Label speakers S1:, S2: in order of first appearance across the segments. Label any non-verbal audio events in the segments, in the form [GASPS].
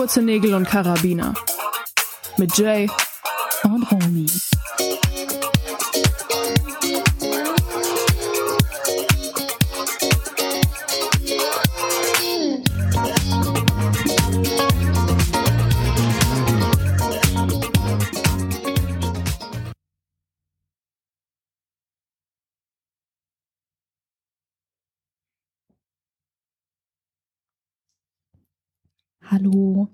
S1: Kurze Nägel und Karabiner. Mit Jay
S2: und Romy. Hallo.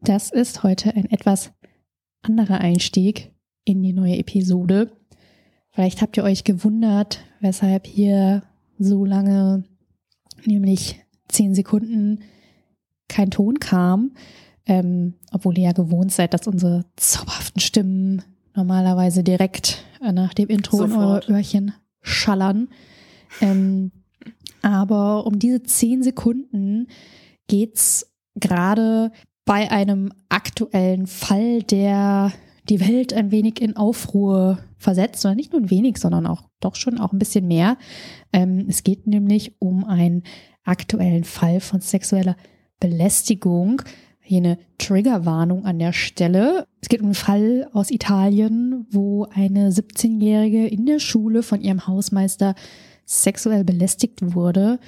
S2: Das ist heute ein etwas anderer Einstieg in die neue Episode. Vielleicht habt ihr euch gewundert, weshalb hier so lange, nämlich zehn Sekunden, kein Ton kam. Ähm, obwohl ihr ja gewohnt seid, dass unsere zauberhaften Stimmen normalerweise direkt nach dem Intro Sofort. in eure Öhrchen schallern. Ähm, aber um diese zehn Sekunden geht's gerade bei einem aktuellen Fall, der die Welt ein wenig in Aufruhr versetzt, oder nicht nur ein wenig, sondern auch doch schon auch ein bisschen mehr. Ähm, es geht nämlich um einen aktuellen Fall von sexueller Belästigung. Hier eine Triggerwarnung an der Stelle. Es geht um einen Fall aus Italien, wo eine 17-Jährige in der Schule von ihrem Hausmeister sexuell belästigt wurde.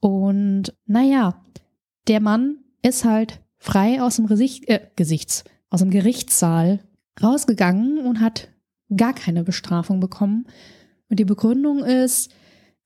S2: Und naja, der Mann ist halt frei aus dem Gesicht, äh, Gesichts, aus dem Gerichtssaal rausgegangen und hat gar keine Bestrafung bekommen. Und die Begründung ist,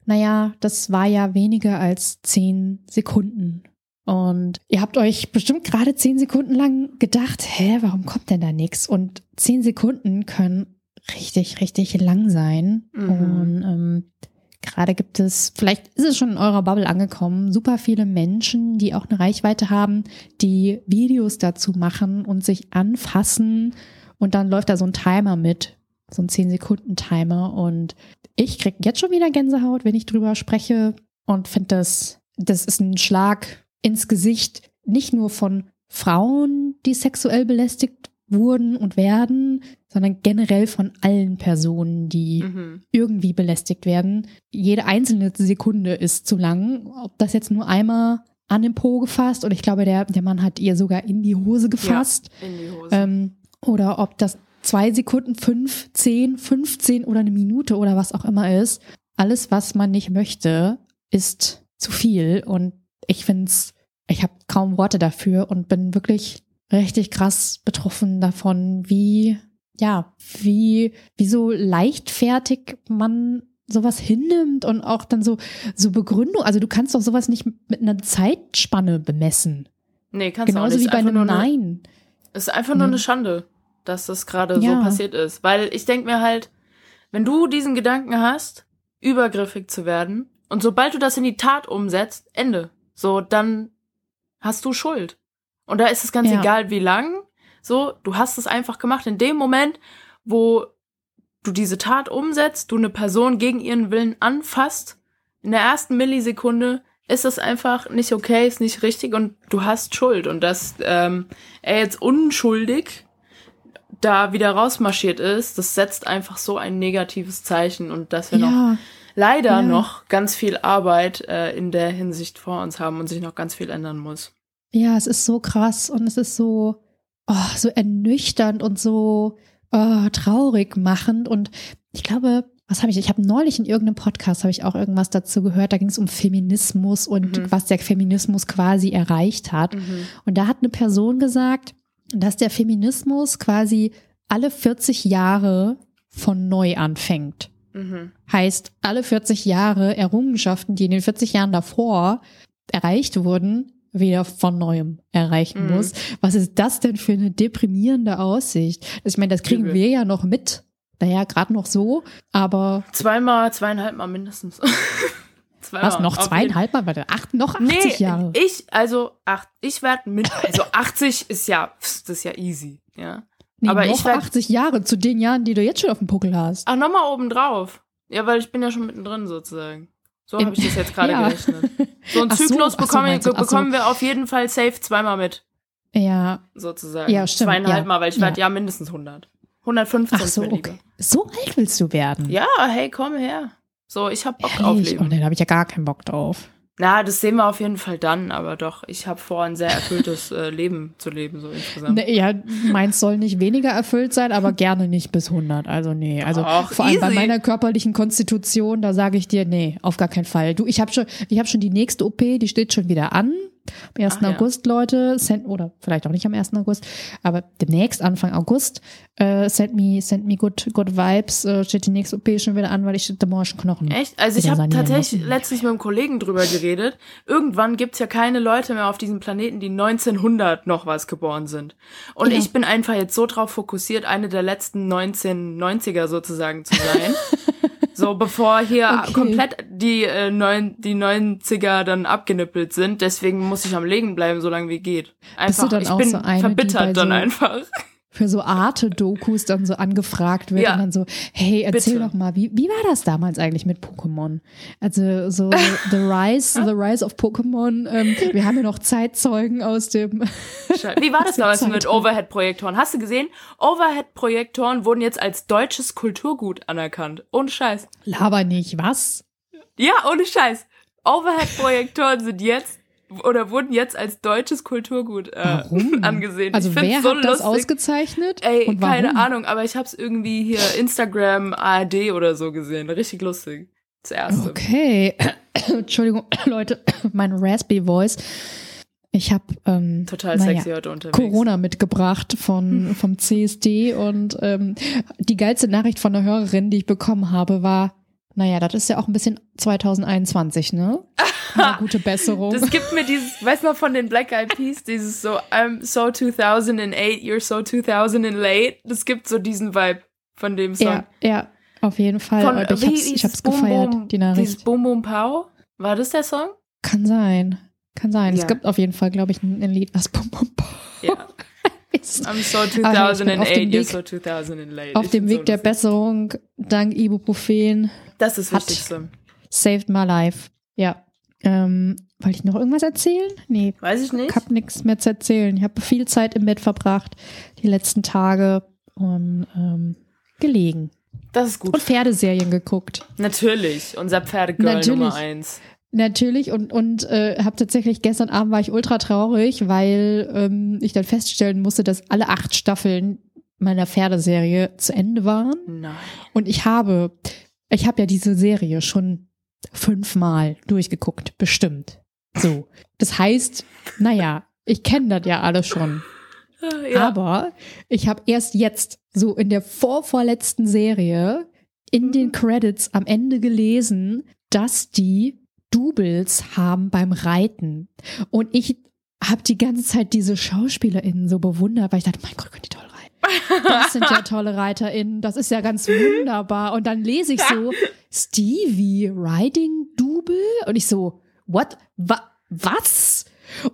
S2: naja, das war ja weniger als zehn Sekunden. Und ihr habt euch bestimmt gerade zehn Sekunden lang gedacht, hä, warum kommt denn da nichts? Und zehn Sekunden können richtig, richtig lang sein. Mhm. Und ähm, Gerade gibt es, vielleicht ist es schon in eurer Bubble angekommen, super viele Menschen, die auch eine Reichweite haben, die Videos dazu machen und sich anfassen. Und dann läuft da so ein Timer mit, so ein 10-Sekunden-Timer und ich krieg jetzt schon wieder Gänsehaut, wenn ich drüber spreche und finde das, das ist ein Schlag ins Gesicht, nicht nur von Frauen, die sexuell belästigt wurden und werden, sondern generell von allen Personen, die mhm. irgendwie belästigt werden. Jede einzelne Sekunde ist zu lang. Ob das jetzt nur einmal an den Po gefasst oder ich glaube, der, der Mann hat ihr sogar in die Hose gefasst. Ja, in die Hose. Ähm, oder ob das zwei Sekunden, fünf, zehn, fünfzehn oder eine Minute oder was auch immer ist. Alles, was man nicht möchte, ist zu viel. Und ich finde es, ich habe kaum Worte dafür und bin wirklich richtig krass betroffen davon, wie, ja, wie, wie so leichtfertig man sowas hinnimmt und auch dann so, so Begründung. Also du kannst doch sowas nicht mit einer Zeitspanne bemessen.
S1: Nee, kannst
S2: Genauso
S1: du auch
S2: nicht. wie bei einem Nein.
S1: Es ist einfach nur eine Schande, dass das gerade ja. so passiert ist. Weil ich denke mir halt, wenn du diesen Gedanken hast, übergriffig zu werden, und sobald du das in die Tat umsetzt, Ende. So, dann hast du Schuld. Und da ist es ganz ja. egal, wie lang. So, du hast es einfach gemacht. In dem Moment, wo du diese Tat umsetzt, du eine Person gegen ihren Willen anfasst, in der ersten Millisekunde ist es einfach nicht okay, ist nicht richtig und du hast Schuld. Und dass ähm, er jetzt unschuldig da wieder rausmarschiert ist, das setzt einfach so ein negatives Zeichen und dass wir ja. noch leider ja. noch ganz viel Arbeit äh, in der Hinsicht vor uns haben und sich noch ganz viel ändern muss.
S2: Ja, es ist so krass und es ist so, oh, so ernüchternd und so oh, traurig machend. Und ich glaube, was habe ich? Ich habe neulich in irgendeinem Podcast habe ich auch irgendwas dazu gehört. Da ging es um Feminismus und mhm. was der Feminismus quasi erreicht hat. Mhm. Und da hat eine Person gesagt, dass der Feminismus quasi alle 40 Jahre von neu anfängt. Mhm. Heißt, alle 40 Jahre Errungenschaften, die in den 40 Jahren davor erreicht wurden, wieder von neuem erreichen mhm. muss. Was ist das denn für eine deprimierende Aussicht? Ich meine, das kriegen wir ja noch mit. Naja, gerade noch so, aber.
S1: Zweimal, zweieinhalb Mal mindestens. [LAUGHS]
S2: Zweimal. Was, noch zweieinhalb Mal? Warte, acht, noch 80 nee, Jahre?
S1: ich, also, acht, ich werde mit, also 80 ist ja, das ist ja easy, ja.
S2: Nee, aber noch ich werd, 80 Jahre zu den Jahren, die du jetzt schon auf dem Puckel hast.
S1: Ach, nochmal oben drauf. Ja, weil ich bin ja schon mittendrin sozusagen. So habe ich das jetzt gerade [LAUGHS] ja. gerechnet. So einen Zyklus so, bekommen, so, bekommen wir auf jeden Fall safe zweimal mit.
S2: Ja.
S1: Sozusagen.
S2: Ja, stimmt.
S1: Zweieinhalb
S2: ja.
S1: Mal, weil ich werde ja mindestens 100. 115
S2: Ach so, okay. So alt willst du werden?
S1: Ja, hey, komm her. So, ich hab Bock
S2: Ehrlich?
S1: auf Leben.
S2: Oh, dann habe ich ja gar keinen Bock drauf.
S1: Na, das sehen wir auf jeden Fall dann, aber doch, ich habe vor, ein sehr erfülltes äh, Leben zu leben, so insgesamt.
S2: Ne, ja, meins soll nicht weniger erfüllt sein, aber gerne nicht bis 100. Also nee, also
S1: Och,
S2: vor allem bei
S1: easy.
S2: meiner körperlichen Konstitution, da sage ich dir, nee, auf gar keinen Fall. Du, ich habe schon, ich habe schon die nächste OP, die steht schon wieder an. Am 1.
S1: Ach ja.
S2: August, Leute, send, oder vielleicht auch nicht am 1. August, aber demnächst, Anfang August, äh, send me, send me good, good vibes, äh, steht die nächste OP schon wieder an, weil ich den morschen Knochen.
S1: Echt? Also ich habe
S2: sanieren
S1: tatsächlich
S2: lassen.
S1: letztens mit einem Kollegen drüber geredet. Irgendwann gibt's ja keine Leute mehr auf diesem Planeten, die 1900 noch was geboren sind. Und
S2: Ja.
S1: ich bin einfach jetzt so drauf fokussiert, eine der letzten 1990er sozusagen zu sein. [LAUGHS] so bevor hier
S2: Okay.
S1: komplett die, äh, neun, die 90er dann abgenippelt sind. Deswegen muss ich am Legen bleiben, solange wie geht. Einfach,
S2: du dann
S1: ich
S2: auch
S1: bin
S2: so eine,
S1: verbittert dann
S2: so-
S1: einfach.
S2: Für so Arte-Dokus dann so angefragt wird
S1: Ja.
S2: und dann so, hey, erzähl
S1: Bitte.
S2: doch mal, wie, wie war das damals eigentlich mit Pokémon? Also so [LAUGHS] The Rise, The Rise of Pokémon. Ähm, wir haben ja noch Zeitzeugen aus dem.
S1: Wie war das damals mit Overhead-Projektoren? Hast du gesehen? Overhead-Projektoren wurden jetzt als deutsches Kulturgut anerkannt. Ohne Scheiß.
S2: Laber nicht, was?
S1: Ja, ohne Scheiß. Overhead-Projektoren sind jetzt oder wurden jetzt als deutsches Kulturgut äh,
S2: Warum?
S1: angesehen.
S2: Also wer
S1: so
S2: hat das
S1: lustig.
S2: ausgezeichnet?
S1: Ey,
S2: und warum?
S1: keine Ahnung, aber ich hab's irgendwie hier Instagram, ARD oder so gesehen. Richtig lustig. Das erste.
S2: Okay. [COUGHS] Entschuldigung, [COUGHS] Leute, [COUGHS] mein Raspberry Voice. Ich habe ähm,
S1: Total
S2: naja,
S1: sexy heute unterwegs.
S2: Corona mitgebracht von, vom CSD und ähm, die geilste Nachricht von der Hörerin, die ich bekommen habe, war, naja, das ist ja auch ein bisschen 2021, ne? Eine [LAUGHS] gute Besserung.
S1: Das gibt mir dieses, weißt du noch von den Black Eyed Peas, dieses so, I'm so 2008, you're so 2008. Das gibt so diesen Vibe von dem Song.
S2: ja, ja, auf jeden Fall.
S1: Von,
S2: Und ich hab's, ich hab's
S1: es? Boom
S2: gefeiert,
S1: Boom,
S2: die
S1: Dieses
S2: Nachricht.
S1: Boom Boom Pow? War das der Song?
S2: Kann sein. Kann sein.
S1: Ja.
S2: Es gibt auf jeden Fall, glaube ich, ein, ein Lied, was Bum Bum Bum
S1: I'm so
S2: Aber ich bin auf
S1: 2008,
S2: dem
S1: you're
S2: Weg-
S1: so 2008.
S2: Auf dem Weg
S1: so
S2: der. Besserung, dank Ibuprofen,
S1: Das ist
S2: hat-
S1: Wichtigste.
S2: saved my life. Ja. Ähm, wollte ich noch irgendwas erzählen? Nee,
S1: Weiß ich nicht.
S2: Ich habe nichts mehr zu erzählen. Ich habe viel Zeit im Bett verbracht, die letzten Tage und ähm, gelegen.
S1: Das ist gut.
S2: Und Pferdeserien geguckt.
S1: Natürlich. Unser Pferdegirl. Nummer eins.
S2: Natürlich und, und äh, habe tatsächlich gestern Abend war ich ultra traurig, weil ähm, ich dann feststellen musste, dass alle acht Staffeln meiner Pferdeserie zu Ende waren.
S1: Nein.
S2: Und ich habe, ich habe ja diese Serie schon fünfmal durchgeguckt, bestimmt. So. Das heißt, naja, ich kenne das ja alles schon.
S1: Ja.
S2: Aber ich habe erst jetzt, so in der vorvorletzten Serie, in den Credits am Ende gelesen, dass die Doubles haben beim Reiten. Und ich habe die ganze Zeit diese SchauspielerInnen so bewundert, weil ich dachte, mein Gott, können die toll reiten. Das sind ja tolle ReiterInnen, das ist ja ganz wunderbar. Und dann lese ich so, Stevie Riding Double? Und ich so, what? Wa was?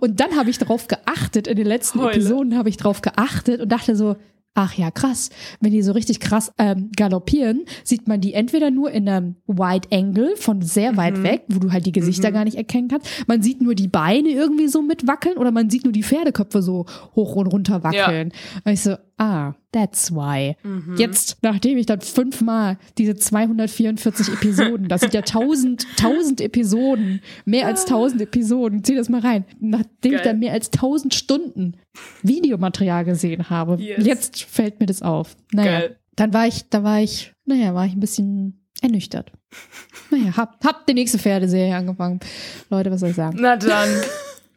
S2: Und dann habe ich darauf geachtet, in den letzten
S1: Heule.
S2: Episoden habe ich darauf geachtet und dachte so, ach ja, krass. Wenn die so richtig krass ähm, galoppieren, sieht man die entweder nur in einem Wide Angle von sehr weit
S1: Mhm.
S2: weg, wo du halt die Gesichter
S1: Mhm.
S2: gar nicht erkennen kannst. Man sieht nur die Beine irgendwie so mitwackeln oder man sieht nur die Pferdeköpfe so hoch und runter wackeln. Und ich so, ah, that's why.
S1: Mhm.
S2: Jetzt, nachdem ich dann fünfmal diese 244 Episoden, das sind ja 1000, 1000 [LAUGHS] Episoden, mehr als 1000 Episoden, zieh das mal rein. Nachdem ich
S1: Geil.
S2: dann mehr als 1000 Stunden Videomaterial gesehen habe,
S1: Yes.
S2: jetzt fällt mir das auf. Naja,
S1: Geil.
S2: dann war ich, da war ich, naja, war ich ein bisschen ernüchtert. Naja, hab, hab die nächste Pferdeserie angefangen. Leute, was soll ich sagen?
S1: Na dann,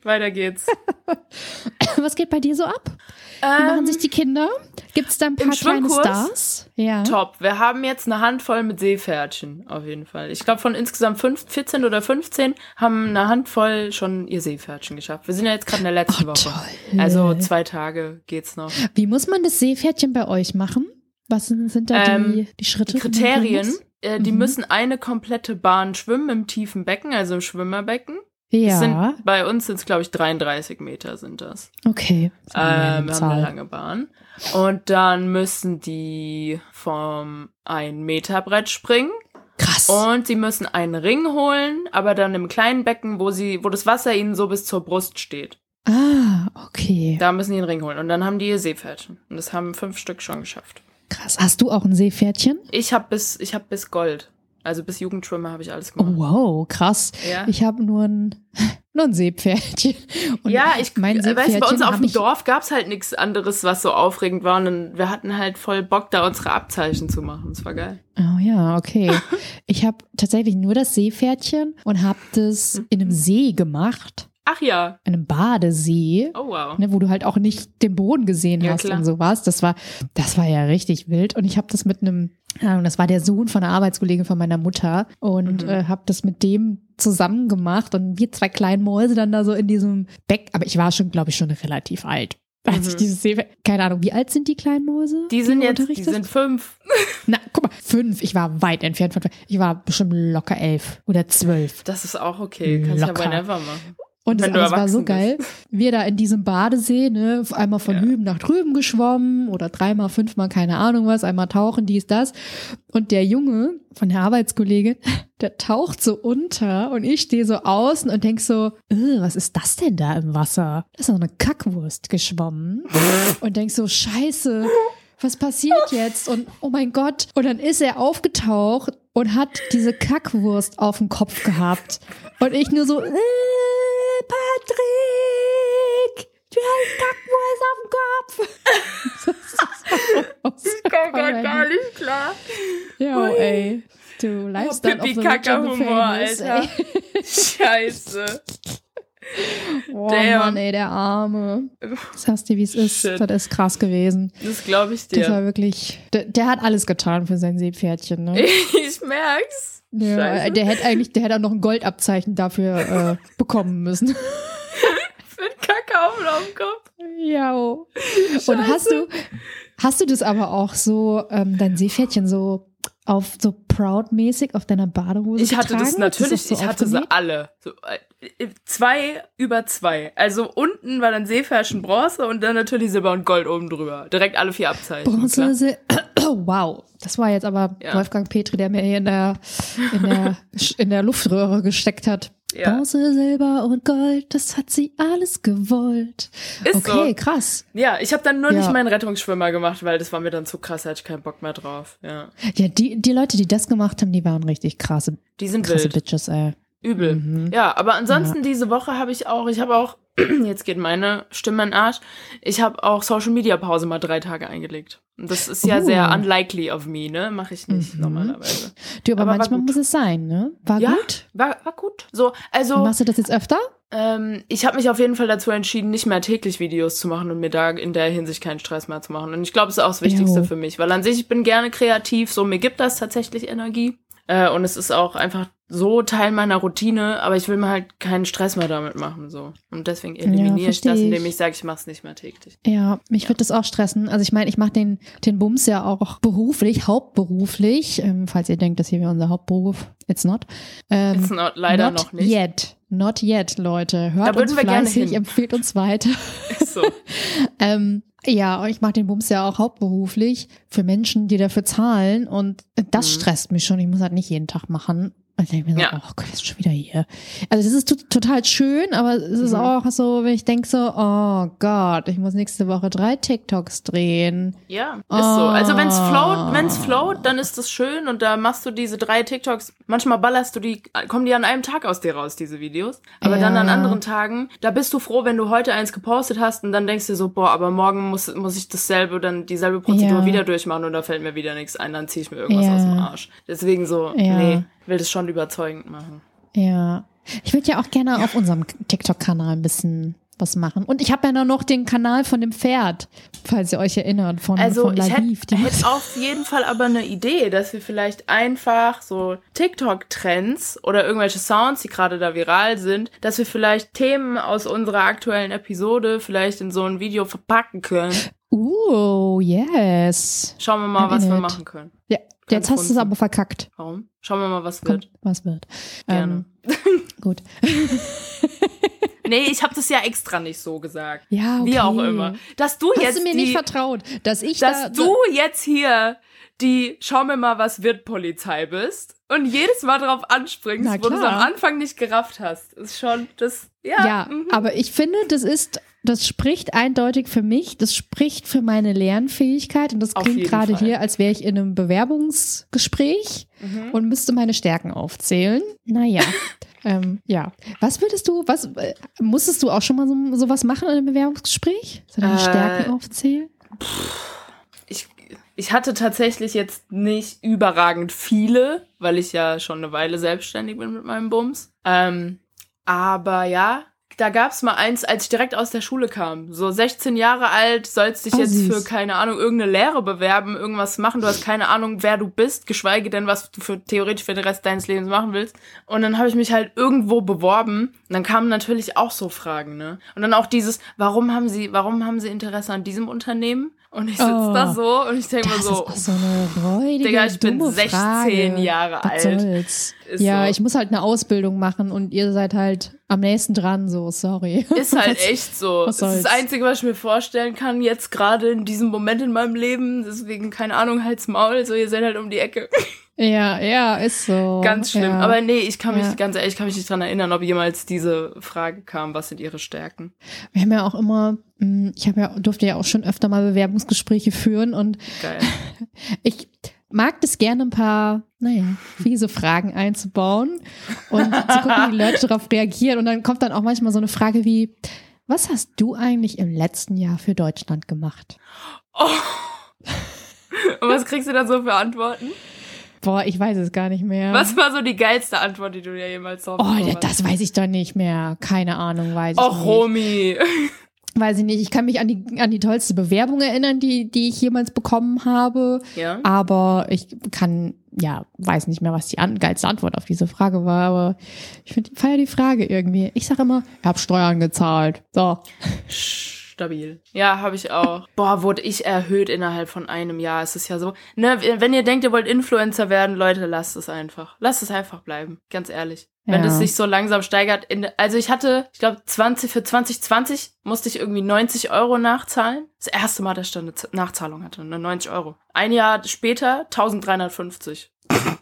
S1: weiter geht's. [LAUGHS]
S2: Was geht bei dir so ab? Wie machen
S1: Ähm,
S2: sich die Kinder? Gibt es da ein paar kleine? Stars? Ja.
S1: Top. Wir haben jetzt eine Handvoll mit Seepferdchen, auf jeden Fall. Ich glaube, von insgesamt fünf, 14 oder 15 haben eine Handvoll schon ihr Seepferdchen geschafft. Wir sind ja jetzt gerade in der letzten
S2: Oh,
S1: Woche.
S2: toll.
S1: Also zwei Tage geht's noch.
S2: Wie muss man das Seepferdchen bei euch machen? Was sind, sind da die,
S1: Ähm,
S2: die Schritte?
S1: Die
S2: die man tun
S1: Kriterien, äh, die
S2: Mhm.
S1: müssen eine komplette Bahn schwimmen im tiefen Becken, also im Schwimmerbecken.
S2: Ja,
S1: Sind, bei uns sind es, glaube ich, 33 Meter sind das.
S2: okay. Das ist eine
S1: Ähm, wir haben eine lange Bahn. Und dann müssen die vom 1 Meter Brett springen.
S2: Krass.
S1: Und sie müssen einen Ring holen, aber dann im kleinen Becken, wo sie, wo das Wasser ihnen so bis zur Brust steht.
S2: ah, okay.
S1: Da müssen die einen Ring holen. Und dann haben die ihr Seepferdchen. Und das haben fünf Stück schon geschafft.
S2: Krass. Hast du auch ein Seepferdchen?
S1: Ich habe bis, ich hab bis Gold. Also bis Jugendschwimmer habe ich alles gemacht.
S2: Oh, wow, krass.
S1: Ja.
S2: Ich habe nur ein, [LAUGHS] nur ein Seepferdchen. Und
S1: ja, ich
S2: mein
S1: weißt du, bei uns
S2: Seepferdchen
S1: auf dem Dorf gab's halt nichts anderes, was so aufregend war. Und dann, wir hatten halt voll Bock, da unsere Abzeichen zu machen. Das war geil.
S2: Oh ja, okay. [LAUGHS] Ich habe tatsächlich nur das Seepferdchen und habe das in einem See gemacht,
S1: Ach ja.
S2: in einem Badesee.
S1: Oh wow.
S2: Ne, wo du halt auch nicht den Boden gesehen
S1: Ja,
S2: hast
S1: klar.
S2: und sowas. Das war, das war ja richtig wild. Und ich habe das mit einem, keine Ahnung, das war der Sohn von einer Arbeitskollegin von meiner Mutter und
S1: Mhm.
S2: äh, habe das mit dem zusammen gemacht und wir zwei kleinen Mäuse dann da so in diesem Beck. Aber ich war schon, glaube ich, schon relativ alt. Als
S1: Mhm.
S2: ich dieses See, keine Ahnung, wie alt sind die kleinen Mäuse?
S1: Die sind
S2: du
S1: jetzt, die sind fünf. [LAUGHS]
S2: Na, guck mal, fünf. Ich war weit entfernt von. Ich war bestimmt locker elf oder zwölf.
S1: Das ist auch okay. Kannst ja
S2: Locker.
S1: whenever machen.
S2: Und das, es war so geil. Wir da in diesem Badesee, ne, einmal von
S1: Ja.
S2: hüben nach drüben geschwommen oder dreimal, fünfmal, keine Ahnung was, einmal tauchen, dies, das. Und der Junge von der Arbeitskollegin, [LAUGHS] der taucht so unter und ich stehe so außen und denk so, äh, was ist das denn da im Wasser? Da ist noch eine Kackwurst geschwommen. [LAUGHS] und denk so, scheiße. Was passiert jetzt? Und oh mein Gott. Und dann ist er aufgetaucht und hat diese Kackwurst auf dem Kopf gehabt. Und ich nur so, äh, Patrick, du hast Kackwurst auf dem Kopf. [LAUGHS]
S1: Kommt grad gar nicht klar.
S2: Ja,
S1: Ui.
S2: ey. Du the rich and the
S1: Pipi-Kaka-Humor,
S2: famous,
S1: Alter.
S2: ey.
S1: Scheiße.
S2: Oh
S1: Damn.
S2: Mann, ey, der Arme. Sagst dir, wie es ist.
S1: Shit.
S2: Das ist krass gewesen.
S1: Das glaube ich
S2: Das war
S1: dir.
S2: wirklich, der, der hat alles getan für sein Seepferdchen, ne? [LAUGHS]
S1: Ich merk's.
S2: Ja, der hätte eigentlich, der hätte auch noch ein Goldabzeichen dafür äh, bekommen müssen. [LAUGHS]
S1: Den Kakao auf dem Kopf.
S2: ja. Und hast du, hast du das aber auch so, ähm, dein Seepferdchen so auf so proud-mäßig auf deiner Badehose
S1: Ich hatte
S2: getragen?
S1: das natürlich,
S2: so
S1: ich hatte sie alle. So, äh, zwei über zwei. Also unten war dann Seepferdchen Bronze und dann natürlich Silber und Gold oben drüber. Direkt alle vier Abzeichen.
S2: Bronze. Sil- oh, wow. Das war jetzt aber
S1: Ja.
S2: Wolfgang Petri, der mir hier in der, in der, [LAUGHS] in der Luftröhre gesteckt hat.
S1: Ja.
S2: Bronze, Silber und Gold, das hat sie alles gewollt.
S1: Ist
S2: okay,
S1: so.
S2: krass.
S1: Ja, ich habe dann nur
S2: Ja.
S1: nicht meinen Rettungsschwimmer gemacht, weil das war mir dann zu krass, da hatte ich keinen Bock mehr drauf. Ja.
S2: Ja, die, die Leute, die das gemacht haben, die waren richtig krasse,
S1: Die sind
S2: krasse
S1: wild.
S2: Bitches, ey.
S1: Übel.
S2: Mhm.
S1: Ja, aber ansonsten diese Woche habe ich auch, ich habe auch, [CLEARS THROAT] jetzt geht meine Stimme in den Arsch, ich habe auch Social Media Pause mal drei Tage eingelegt. Und das ist ja
S2: Uh.
S1: sehr unlikely of me, ne? Mache ich nicht
S2: Mhm.
S1: normalerweise.
S2: Du, aber,
S1: Aber
S2: manchmal muss es sein, ne? War
S1: Ja,
S2: gut.
S1: War, war gut. So, also
S2: Machst du das jetzt öfter?
S1: ähm, ich habe mich auf jeden Fall dazu entschieden, nicht mehr täglich Videos zu machen und mir da in der Hinsicht keinen Stress mehr zu machen. Und ich glaube, das ist auch das Wichtigste
S2: Jo.
S1: für mich, weil an sich ich bin gerne kreativ, so mir gibt das tatsächlich Energie. Äh, und es ist auch einfach so Teil meiner Routine, aber ich will mir halt keinen Stress mehr damit machen. so Und deswegen eliminiere ich
S2: versteh
S1: das, indem
S2: ich.
S1: ich sage, ich mache es nicht mehr täglich.
S2: Ja, mich wird das auch stressen. Also ich meine, ich mache den, den Bums ja auch beruflich, hauptberuflich. Ähm, falls ihr denkt, das hier wäre unser Hauptberuf. It's not. Ähm,
S1: It's not, leider
S2: not
S1: noch nicht.
S2: yet. Not yet, Leute. Hört uns
S1: wir gerne
S2: fleißig,
S1: hin.
S2: empfehlt uns weiter. [LAUGHS]
S1: So. [LAUGHS]
S2: Ähm, ja, ich mache den Bums ja auch hauptberuflich für Menschen, die dafür zahlen. Und das
S1: Mhm.
S2: stresst mich schon. Ich muss halt nicht jeden Tag machen. Und ich denke mir so,
S1: Ja.
S2: oh Gott, ist schon wieder hier. Also das ist to- total schön, aber es ist
S1: Mhm.
S2: auch so, wenn ich denke so, oh Gott, ich muss nächste Woche drei TikToks drehen.
S1: Ja, ist so. Also wenn's
S2: Ah.
S1: float, wenn's float, dann ist das schön und da machst du diese drei TikToks. Manchmal ballerst du die, kommen die an einem Tag aus dir raus, diese Videos. Aber dann an
S2: Ja.
S1: anderen Tagen, da bist du froh, wenn du heute eins gepostet hast und dann denkst du so, boah, aber morgen muss, muss ich dasselbe, dann dieselbe Prozedur
S2: Ja.
S1: wieder durchmachen und da fällt mir wieder nichts ein, dann zieh ich mir irgendwas
S2: Ja.
S1: aus dem Arsch. Deswegen so,
S2: Ja.
S1: nee, will das schon überzeugend machen.
S2: Ja. Ich würde ja auch gerne auf unserem TikTok-Kanal ein bisschen was machen. Und ich habe ja noch den Kanal von dem Pferd, falls ihr euch erinnert, von,
S1: Also
S2: von
S1: ich hätte hätt auf jeden Fall aber eine Idee, dass wir vielleicht einfach so TikTok-Trends oder irgendwelche Sounds, die gerade da viral sind, dass wir vielleicht Themen aus unserer aktuellen Episode vielleicht in so ein Video verpacken können.
S2: Uh, yes.
S1: Schauen wir mal,
S2: I'm
S1: was wir
S2: it.
S1: machen können.
S2: Ja, jetzt hast du es aber verkackt.
S1: Warum? Schauen wir mal, was wird.
S2: Kommt, was wird.
S1: Gerne.
S2: Ähm, gut. [LAUGHS]
S1: Nee, ich habe das ja extra nicht so gesagt.
S2: Ja, okay.
S1: Wie auch immer. Dass du
S2: Hast
S1: jetzt
S2: du mir
S1: die,
S2: nicht vertraut, dass ich
S1: dass
S2: da,
S1: du jetzt hier die Schau mir mal, was wird Polizei bist und jedes Mal drauf anspringst, wo du es am. Anfang nicht gerafft hast. Ist schon das, ja.
S2: Ja,
S1: mhm.
S2: aber ich finde, das ist das spricht eindeutig für mich, das spricht für meine Lernfähigkeit und das klingt gerade hier, als wäre ich in einem Bewerbungsgespräch mhm. und müsste meine Stärken aufzählen. Naja. [LAUGHS] ähm, ja. Was würdest du, was äh, musstest du auch schon mal so, sowas machen in einem Bewerbungsgespräch? So deine äh, Stärken aufzählen?
S1: Ich, ich hatte tatsächlich jetzt nicht überragend viele, weil ich ja schon eine Weile selbstständig bin mit meinem Bums. Ähm, aber ja, da gab's mal eins, als ich direkt aus der Schule kam. So 16 Jahre alt, sollst dich oh, jetzt süß. für, keine Ahnung, irgendeine Lehre bewerben, irgendwas machen. Du hast keine Ahnung, wer du bist, geschweige denn, was du für theoretisch für den Rest deines Lebens machen willst. Und dann habe ich mich halt irgendwo beworben. Und dann kamen natürlich auch so Fragen, ne? Und dann auch dieses, warum haben sie, warum haben sie Interesse an diesem Unternehmen? Und ich sitze oh, da so und ich denke mir so,
S2: ist so eine räudige,
S1: Digga, ich bin 16 Frage. Jahre
S2: Was
S1: alt.
S2: Soll's? ja, so. ich muss halt eine Ausbildung machen und ihr seid halt am nächsten dran, so, sorry.
S1: Ist halt echt so. Das ist das Einzige, was ich mir vorstellen kann, jetzt gerade in diesem Moment in meinem Leben. Deswegen, keine Ahnung, halt's Maul, so, ihr seid halt um die Ecke. [LAUGHS]
S2: Ja, ja, ist so.
S1: Ganz schlimm.
S2: Ja.
S1: Aber nee, ich kann mich, ja. ganz ehrlich, ich kann mich nicht dran erinnern, ob jemals diese Frage kam, was sind ihre Stärken?
S2: Wir haben ja auch immer, hm, ich habe ja, durfte ja auch schon öfter mal Bewerbungsgespräche führen und
S1: Geil. [LAUGHS]
S2: ich mag das gerne ein paar, naja, fiese Fragen einzubauen und zu gucken, wie die Leute [LAUGHS] darauf reagieren. Und dann kommt dann auch manchmal so eine Frage wie, was hast du eigentlich im letzten Jahr für Deutschland gemacht?
S1: Oh. [LAUGHS] Und was kriegst du da so für Antworten?
S2: Boah, ich weiß es gar nicht mehr.
S1: Was war so die geilste Antwort, die du dir jemals
S2: so Oh, das, das weiß ich doch nicht mehr. Keine Ahnung, weiß ich
S1: Och, nicht. Romy. [LAUGHS]
S2: Weiß ich nicht. Ich kann mich an die, an die tollste Bewerbung erinnern, die, die ich jemals bekommen habe.
S1: Ja.
S2: Aber ich kann, ja, weiß nicht mehr, was die an, geilste Antwort auf diese Frage war. Aber ich finde, feier die Frage irgendwie. Ich sage immer, ich habe Steuern gezahlt. So
S1: stabil. Ja, habe ich auch. [LAUGHS] Boah, wurde ich erhöht innerhalb von einem Jahr. Es ist ja so. Ne, wenn ihr denkt, ihr wollt Influencer werden, Leute, lasst es einfach. Lasst es einfach bleiben. Ganz ehrlich. Wenn ja. es sich so langsam steigert. In, also ich hatte, ich glaube, 20 für 2020 musste ich irgendwie 90 Euro nachzahlen. Das erste Mal, dass ich da eine Nachzahlung hatte, ne, 90 Euro. Ein Jahr später 1350.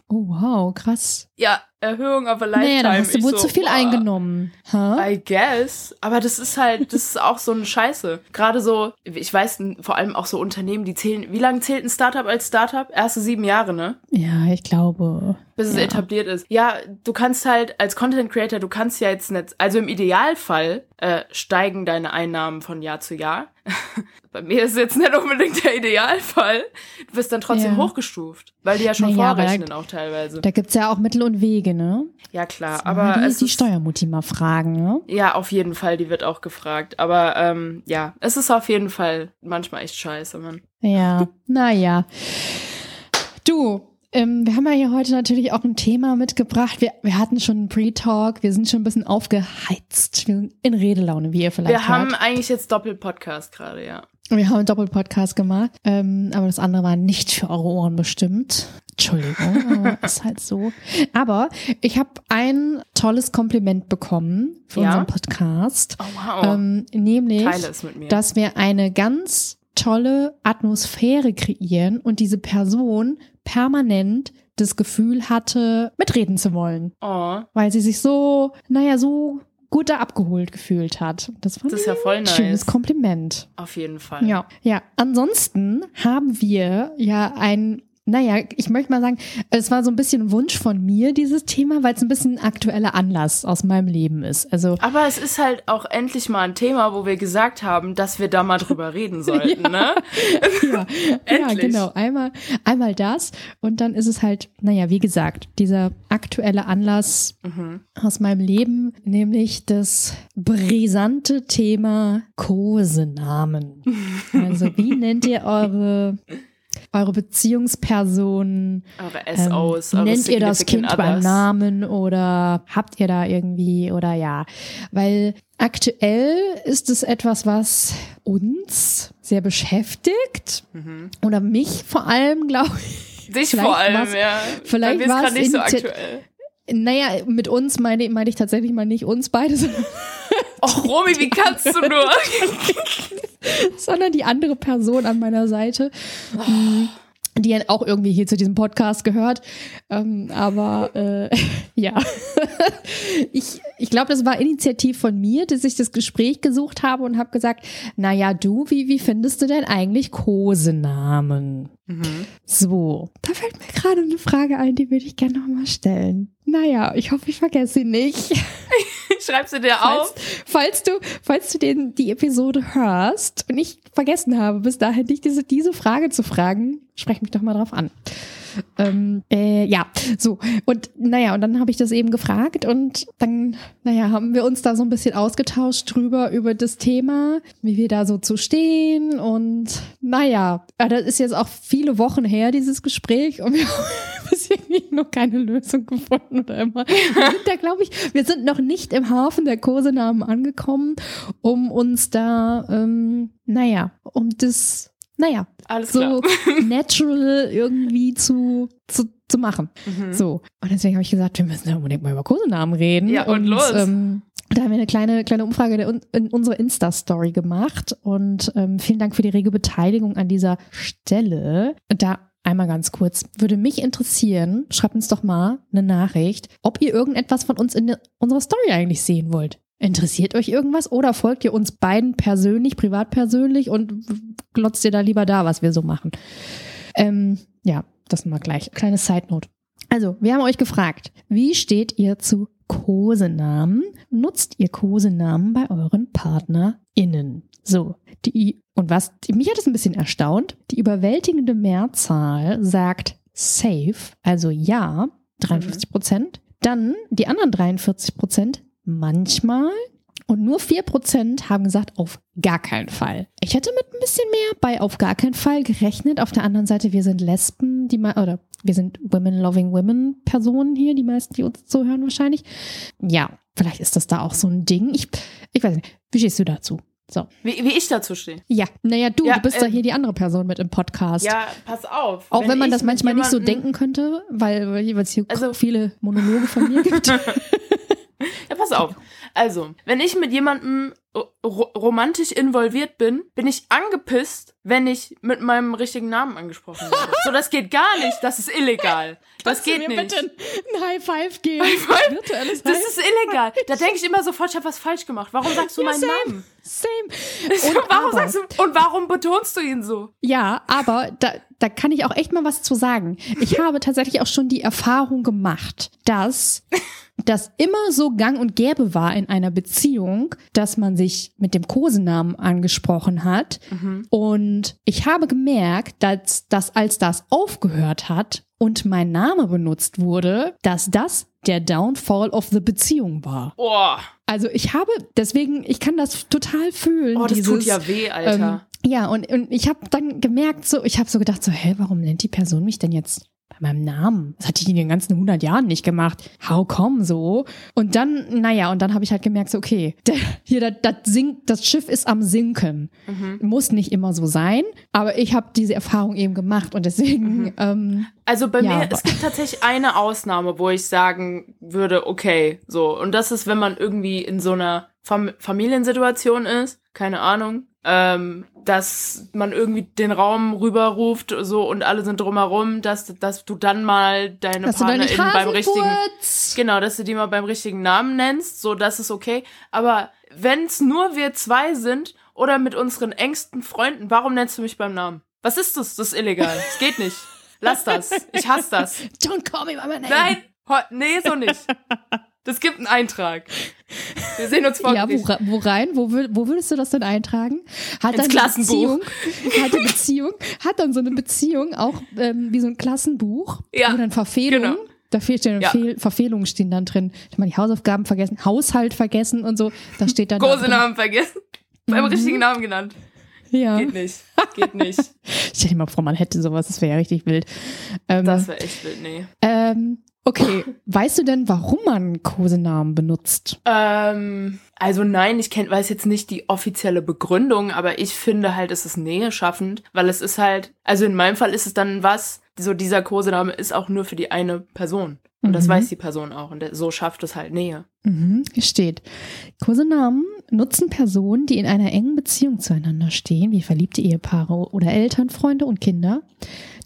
S2: Oh, wow, krass.
S1: Ja, Erhöhung auf a Lifetime.
S2: Nee, da hast du wohl so, zu viel boah, eingenommen.
S1: Huh? I guess. Aber das ist halt, das ist auch so eine Scheiße. Gerade so, ich weiß, vor allem auch so Unternehmen, die zählen, wie lange zählt ein Startup als Startup? Erste sieben Jahre, ne?
S2: Ja, ich glaube.
S1: Bis es
S2: ja.
S1: etabliert ist. Ja, du kannst halt als Content Creator, du kannst ja jetzt nicht, also im Idealfall äh, steigen deine Einnahmen von Jahr zu Jahr. [LAUGHS] Bei mir ist jetzt nicht unbedingt der Idealfall. Du wirst dann trotzdem ja. hochgestuft, weil die ja schon naja, vorrechnen da, auch teilweise.
S2: Da gibt's ja auch Mittel und Wege, ne?
S1: Ja, klar. So, aber
S2: die, es die Steuermutti mal fragen, ne?
S1: Ja, auf jeden Fall, die wird auch gefragt. Aber ähm, ja, es ist auf jeden Fall manchmal echt scheiße, Mann.
S2: Ja, [LAUGHS] naja. Du, ähm, wir haben ja hier heute natürlich auch ein Thema mitgebracht. Wir, wir hatten schon einen Pre-Talk, wir sind schon ein bisschen aufgeheizt. Wir sind in Redelaune, wie ihr vielleicht
S1: Wir haben hört. eigentlich jetzt Doppel-Podcast gerade, ja.
S2: Wir haben einen Doppel-Podcast gemacht, ähm, aber das andere war nicht für eure Ohren bestimmt. Entschuldigung, [LAUGHS] ist halt so. Aber ich habe ein tolles Kompliment bekommen für ja? unseren Podcast.
S1: Oh, wow.
S2: Ähm, nämlich, dass wir eine ganz tolle Atmosphäre kreieren und diese Person permanent das Gefühl hatte, mitreden zu wollen.
S1: Oh.
S2: Weil sie sich so, naja, so gut da abgeholt gefühlt hat. Das,
S1: das ist ja voll nice.
S2: Schönes Kompliment.
S1: Auf jeden Fall.
S2: Ja, ja. Ansonsten haben wir ja ein naja, ich möchte mal sagen, es war so ein bisschen ein Wunsch von mir, dieses Thema, weil es ein bisschen ein aktueller Anlass aus meinem Leben ist. Also,
S1: Aber es ist halt auch endlich mal ein Thema, wo wir gesagt haben, dass wir da mal drüber reden [LAUGHS] sollten,
S2: ja.
S1: ne?
S2: ja, [LAUGHS] ja, genau. Einmal, einmal das und dann ist es halt, naja, wie gesagt, dieser aktuelle Anlass mhm. aus meinem Leben, nämlich das brisante Thema Kosenamen. [LAUGHS] also, wie nennt ihr eure eure Beziehungspersonen?
S1: Eure SOs,
S2: ähm, Nennt ihr das Kind others. beim Namen oder habt ihr da irgendwie oder ja? Weil aktuell ist es etwas, was uns sehr beschäftigt mhm. oder mich vor allem, glaube ich.
S1: Dich vor allem, ja.
S2: Vielleicht war es
S1: nicht so aktuell.
S2: Naja, mit uns meine, meine ich tatsächlich mal nicht uns beide, sondern
S1: Och, Romy, wie kannst du nur? [LAUGHS]
S2: sondern die andere Person an meiner Seite. Oh. die auch irgendwie hier zu diesem Podcast gehört. Ähm, aber äh, [LAUGHS] ja, [LAUGHS] ich, ich glaube, das war Initiativ von mir, dass ich das Gespräch gesucht habe und habe gesagt, naja, du, wie, wie findest du denn eigentlich Kosenamen? Mhm. So, da fällt mir gerade eine Frage ein, die würde ich gerne nochmal stellen. Naja, ich hoffe, ich vergesse sie nicht. [LAUGHS]
S1: Schreibst du dir
S2: falls,
S1: auf?
S2: Falls du, falls du den, die Episode hörst und ich vergessen habe, bis dahin dich diese, diese Frage zu fragen, sprech mich doch mal drauf an. Ähm, äh, ja, so. Und naja, und dann habe ich das eben gefragt und dann, naja, haben wir uns da so ein bisschen ausgetauscht drüber, über das Thema, wie wir da so zu stehen. Und naja, das ist jetzt auch viele Wochen her, dieses Gespräch, und wir [LAUGHS] haben bis noch keine Lösung gefunden oder immer. Wir sind da, glaube ich, wir sind noch nicht im Hafen der Kosenamen angekommen, um uns da, ähm, naja, um das naja,
S1: Alles
S2: so [LAUGHS] natural irgendwie zu, zu, zu machen. Mhm. So. Und deswegen habe ich gesagt, wir müssen ja unbedingt mal über Kosenamen reden.
S1: Ja, und, und los. Ähm,
S2: da haben wir eine kleine, kleine Umfrage in unsere Insta-Story gemacht. Und ähm, vielen Dank für die rege Beteiligung an dieser Stelle. Da einmal ganz kurz, würde mich interessieren, schreibt uns doch mal eine Nachricht, ob ihr irgendetwas von uns in unserer Story eigentlich sehen wollt. Interessiert euch irgendwas oder folgt ihr uns beiden persönlich, privat persönlich und glotzt ihr da lieber da, was wir so machen? Ähm, ja, das mal gleich. Kleine Side Note. Also, wir haben euch gefragt, wie steht ihr zu Kosenamen? Nutzt ihr Kosenamen bei euren PartnerInnen? So, die, und was, mich hat es ein bisschen erstaunt, die überwältigende Mehrzahl sagt safe, also ja, 53 Prozent. Dann die anderen 43 Prozent manchmal. Und nur 4% haben gesagt, auf gar keinen Fall. Ich hätte mit ein bisschen mehr bei auf gar keinen Fall gerechnet. Auf der anderen Seite, wir sind Lesben, die mal, oder wir sind Women-Loving Women Personen hier, die meisten, die uns zuhören wahrscheinlich. Ja, vielleicht ist das da auch so ein Ding. Ich, ich weiß nicht. Wie stehst du dazu? So.
S1: Wie, wie ich dazu stehe.
S2: Ja, naja, du, ja, du bist ähm, da hier die andere Person mit im Podcast.
S1: Ja, pass auf.
S2: Auch wenn, wenn man das manchmal nicht so denken könnte, weil, weil es hier also, viele Monologe von mir gibt. [LAUGHS] [LAUGHS]
S1: Ja, pass auf. Also, wenn ich mit jemandem romantisch involviert bin, bin ich angepisst, wenn ich mit meinem richtigen Namen angesprochen werde. so, das geht gar nicht. Das ist illegal. Das Kannst geht du mir nicht.
S2: bitte ein High Five geben?
S1: High Five? Virtuelles das ist illegal. Da denke ich immer sofort, ich habe was falsch gemacht. Warum sagst du ja, meinen
S2: same,
S1: Namen?
S2: Same. [LAUGHS]
S1: Und warum aber, sagst du und warum betonst du ihn so?
S2: Ja, aber da, da kann ich auch echt mal was zu sagen. Ich [LAUGHS] habe tatsächlich auch schon die Erfahrung gemacht, dass das immer so gang und gäbe war in einer Beziehung, dass man sich mit dem Kosenamen angesprochen hat. Mhm. Und ich habe gemerkt, dass, dass als das aufgehört hat und mein Name benutzt wurde, dass das der Downfall of the Beziehung war.
S1: Oh.
S2: Also ich habe, deswegen, ich kann das total fühlen.
S1: Oh, das dieses, tut ja weh, Alter.
S2: Ähm, ja, und, und ich habe dann gemerkt, so, ich habe so gedacht, so, hä, warum nennt die Person mich denn jetzt bei meinem Namen. Das hatte ich in den ganzen 100 Jahren nicht gemacht. How come so? Und dann, naja, und dann habe ich halt gemerkt, so, okay, [LAUGHS] der, hier, das, das, sinkt, das Schiff ist am Sinken. Mhm. Muss nicht immer so sein, aber ich habe diese Erfahrung eben gemacht und deswegen. Mhm. Ähm,
S1: also bei ja, mir, es gibt tatsächlich eine Ausnahme, wo ich sagen würde, okay, so. Und das ist, wenn man irgendwie in so einer Fam Familiensituation ist, keine Ahnung, ähm, dass man irgendwie den Raum rüberruft so und alle sind drumherum, dass, dass du dann mal deine dass Partnerin beim richtigen genau, dass du die mal beim richtigen Namen nennst, so das ist okay. Aber wenn's nur wir zwei sind oder mit unseren engsten Freunden, warum nennst du mich beim Namen? Was ist das? Das ist illegal. Das geht nicht. Lass das. Ich hasse das.
S2: Don't call me by my name.
S1: Nein, nee, so nicht. Das gibt einen Eintrag. Wir sehen uns vor
S2: Ja, wo, wo rein? Wo, wo würdest du das denn eintragen?
S1: Hat Ins Klassenbuch.
S2: Beziehung, hat eine Beziehung, hat dann so eine Beziehung auch ähm, wie so ein Klassenbuch, ja, wo dann Verfehlungen, genau. da fehlt ja, Fehl, Verfehlungen stehen dann drin. Ich meine, die Hausaufgaben vergessen, Haushalt vergessen und so. Da steht dann.
S1: Kosenamen vergessen. Beim mhm. richtigen Namen genannt.
S2: Ja.
S1: Geht nicht. Geht nicht. [LAUGHS]
S2: Stell dir mal vor, man hätte sowas, das wäre ja richtig wild.
S1: Ähm, das wäre echt wild, nee.
S2: Ähm, Okay, weißt du denn, warum man Kosenamen benutzt?
S1: Ähm, also nein, ich kenn, weiß jetzt nicht die offizielle Begründung, aber ich finde halt, es ist Nähe schaffend, weil es ist halt, also in meinem Fall ist es dann was, so dieser Kosename ist auch nur für die eine Person. Und mhm. das weiß die Person auch. Und so schafft es halt Nähe.
S2: Mhm, hier steht. Kosenamen nutzen Personen, die in einer engen Beziehung zueinander stehen, wie verliebte Ehepaare oder Eltern, Freunde und Kinder,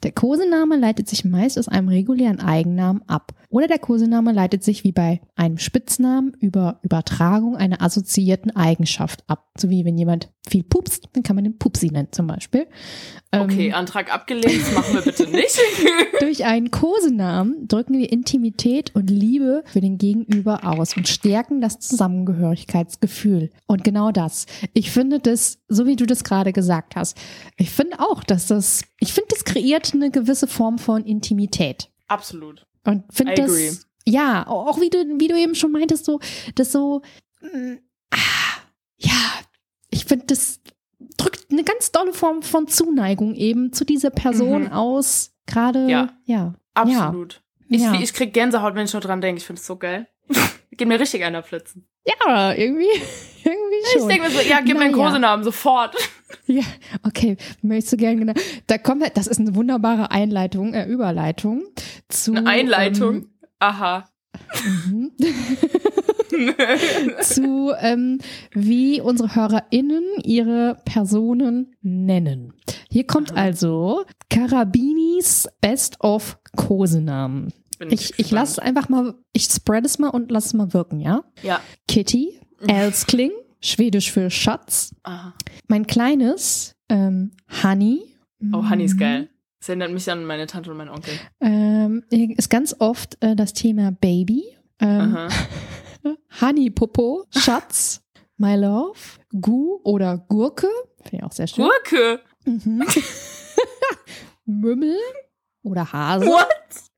S2: Der Kosename leitet sich meist aus einem regulären Eigennamen ab. Oder der Kosename leitet sich wie bei einem Spitznamen über Übertragung einer assoziierten Eigenschaft ab. So wie wenn jemand viel pupst, dann kann man den Pupsi nennen zum Beispiel.
S1: Okay, ähm, Antrag abgelehnt, das machen wir bitte nicht. [LAUGHS] [LAUGHS]
S2: durch einen Kosenamen drücken wir Intimität und Liebe für den Gegenüber aus und stärken das Zusammengehörigkeitsgefühl. Und genau das. Ich finde das, so wie du das gerade gesagt hast, ich finde auch, dass das, ich finde, das kreiert eine gewisse Form von Intimität.
S1: Absolut.
S2: Und finde das, agree. ja, auch wie du, wie du eben schon meintest, so, das so, mm, ah, ja, ich finde, das drückt eine ganz tolle Form von Zuneigung eben zu dieser Person mhm. aus. Gerade, ja. ja.
S1: Absolut. Ja. Ich, ich krieg Gänsehaut, wenn ich nur dran denke. Ich finde es so geil. [LAUGHS] Geht mir richtig einer Flitzen.
S2: Ja, irgendwie, [LAUGHS] irgendwie schon.
S1: Ich denke mir so, ja, gib mir einen Kosenamen, sofort. [LAUGHS]
S2: Ja, okay, möchtest du gerne genau. Da kommen wir, das ist eine wunderbare Einleitung, äh, Überleitung zu.
S1: Eine Einleitung? Ähm, Aha. Mhm. [LAUGHS]
S2: zu, ähm, wie unsere HörerInnen ihre Personen nennen. Hier kommt also Karabinis Best of Kosenamen. Ich, ich lasse einfach mal, ich spread es mal und lass es mal wirken, ja?
S1: Ja.
S2: Kitty, Elskling, Schwedisch für Schatz. Aha. Mein kleines, ähm, Honey.
S1: Oh, Honey ist geil. Das erinnert mich an meine Tante und meinen Onkel.
S2: Ähm, ist ganz oft äh, das Thema Baby. Ähm, [LAUGHS] Honey Popo, Schatz, My Love, Gu oder Gurke. Finde ich auch sehr schön.
S1: Gurke?
S2: Mhm. [LAUGHS] Mümmel oder Hase.
S1: What?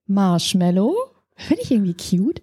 S2: Marshmallow. Finde ich irgendwie cute.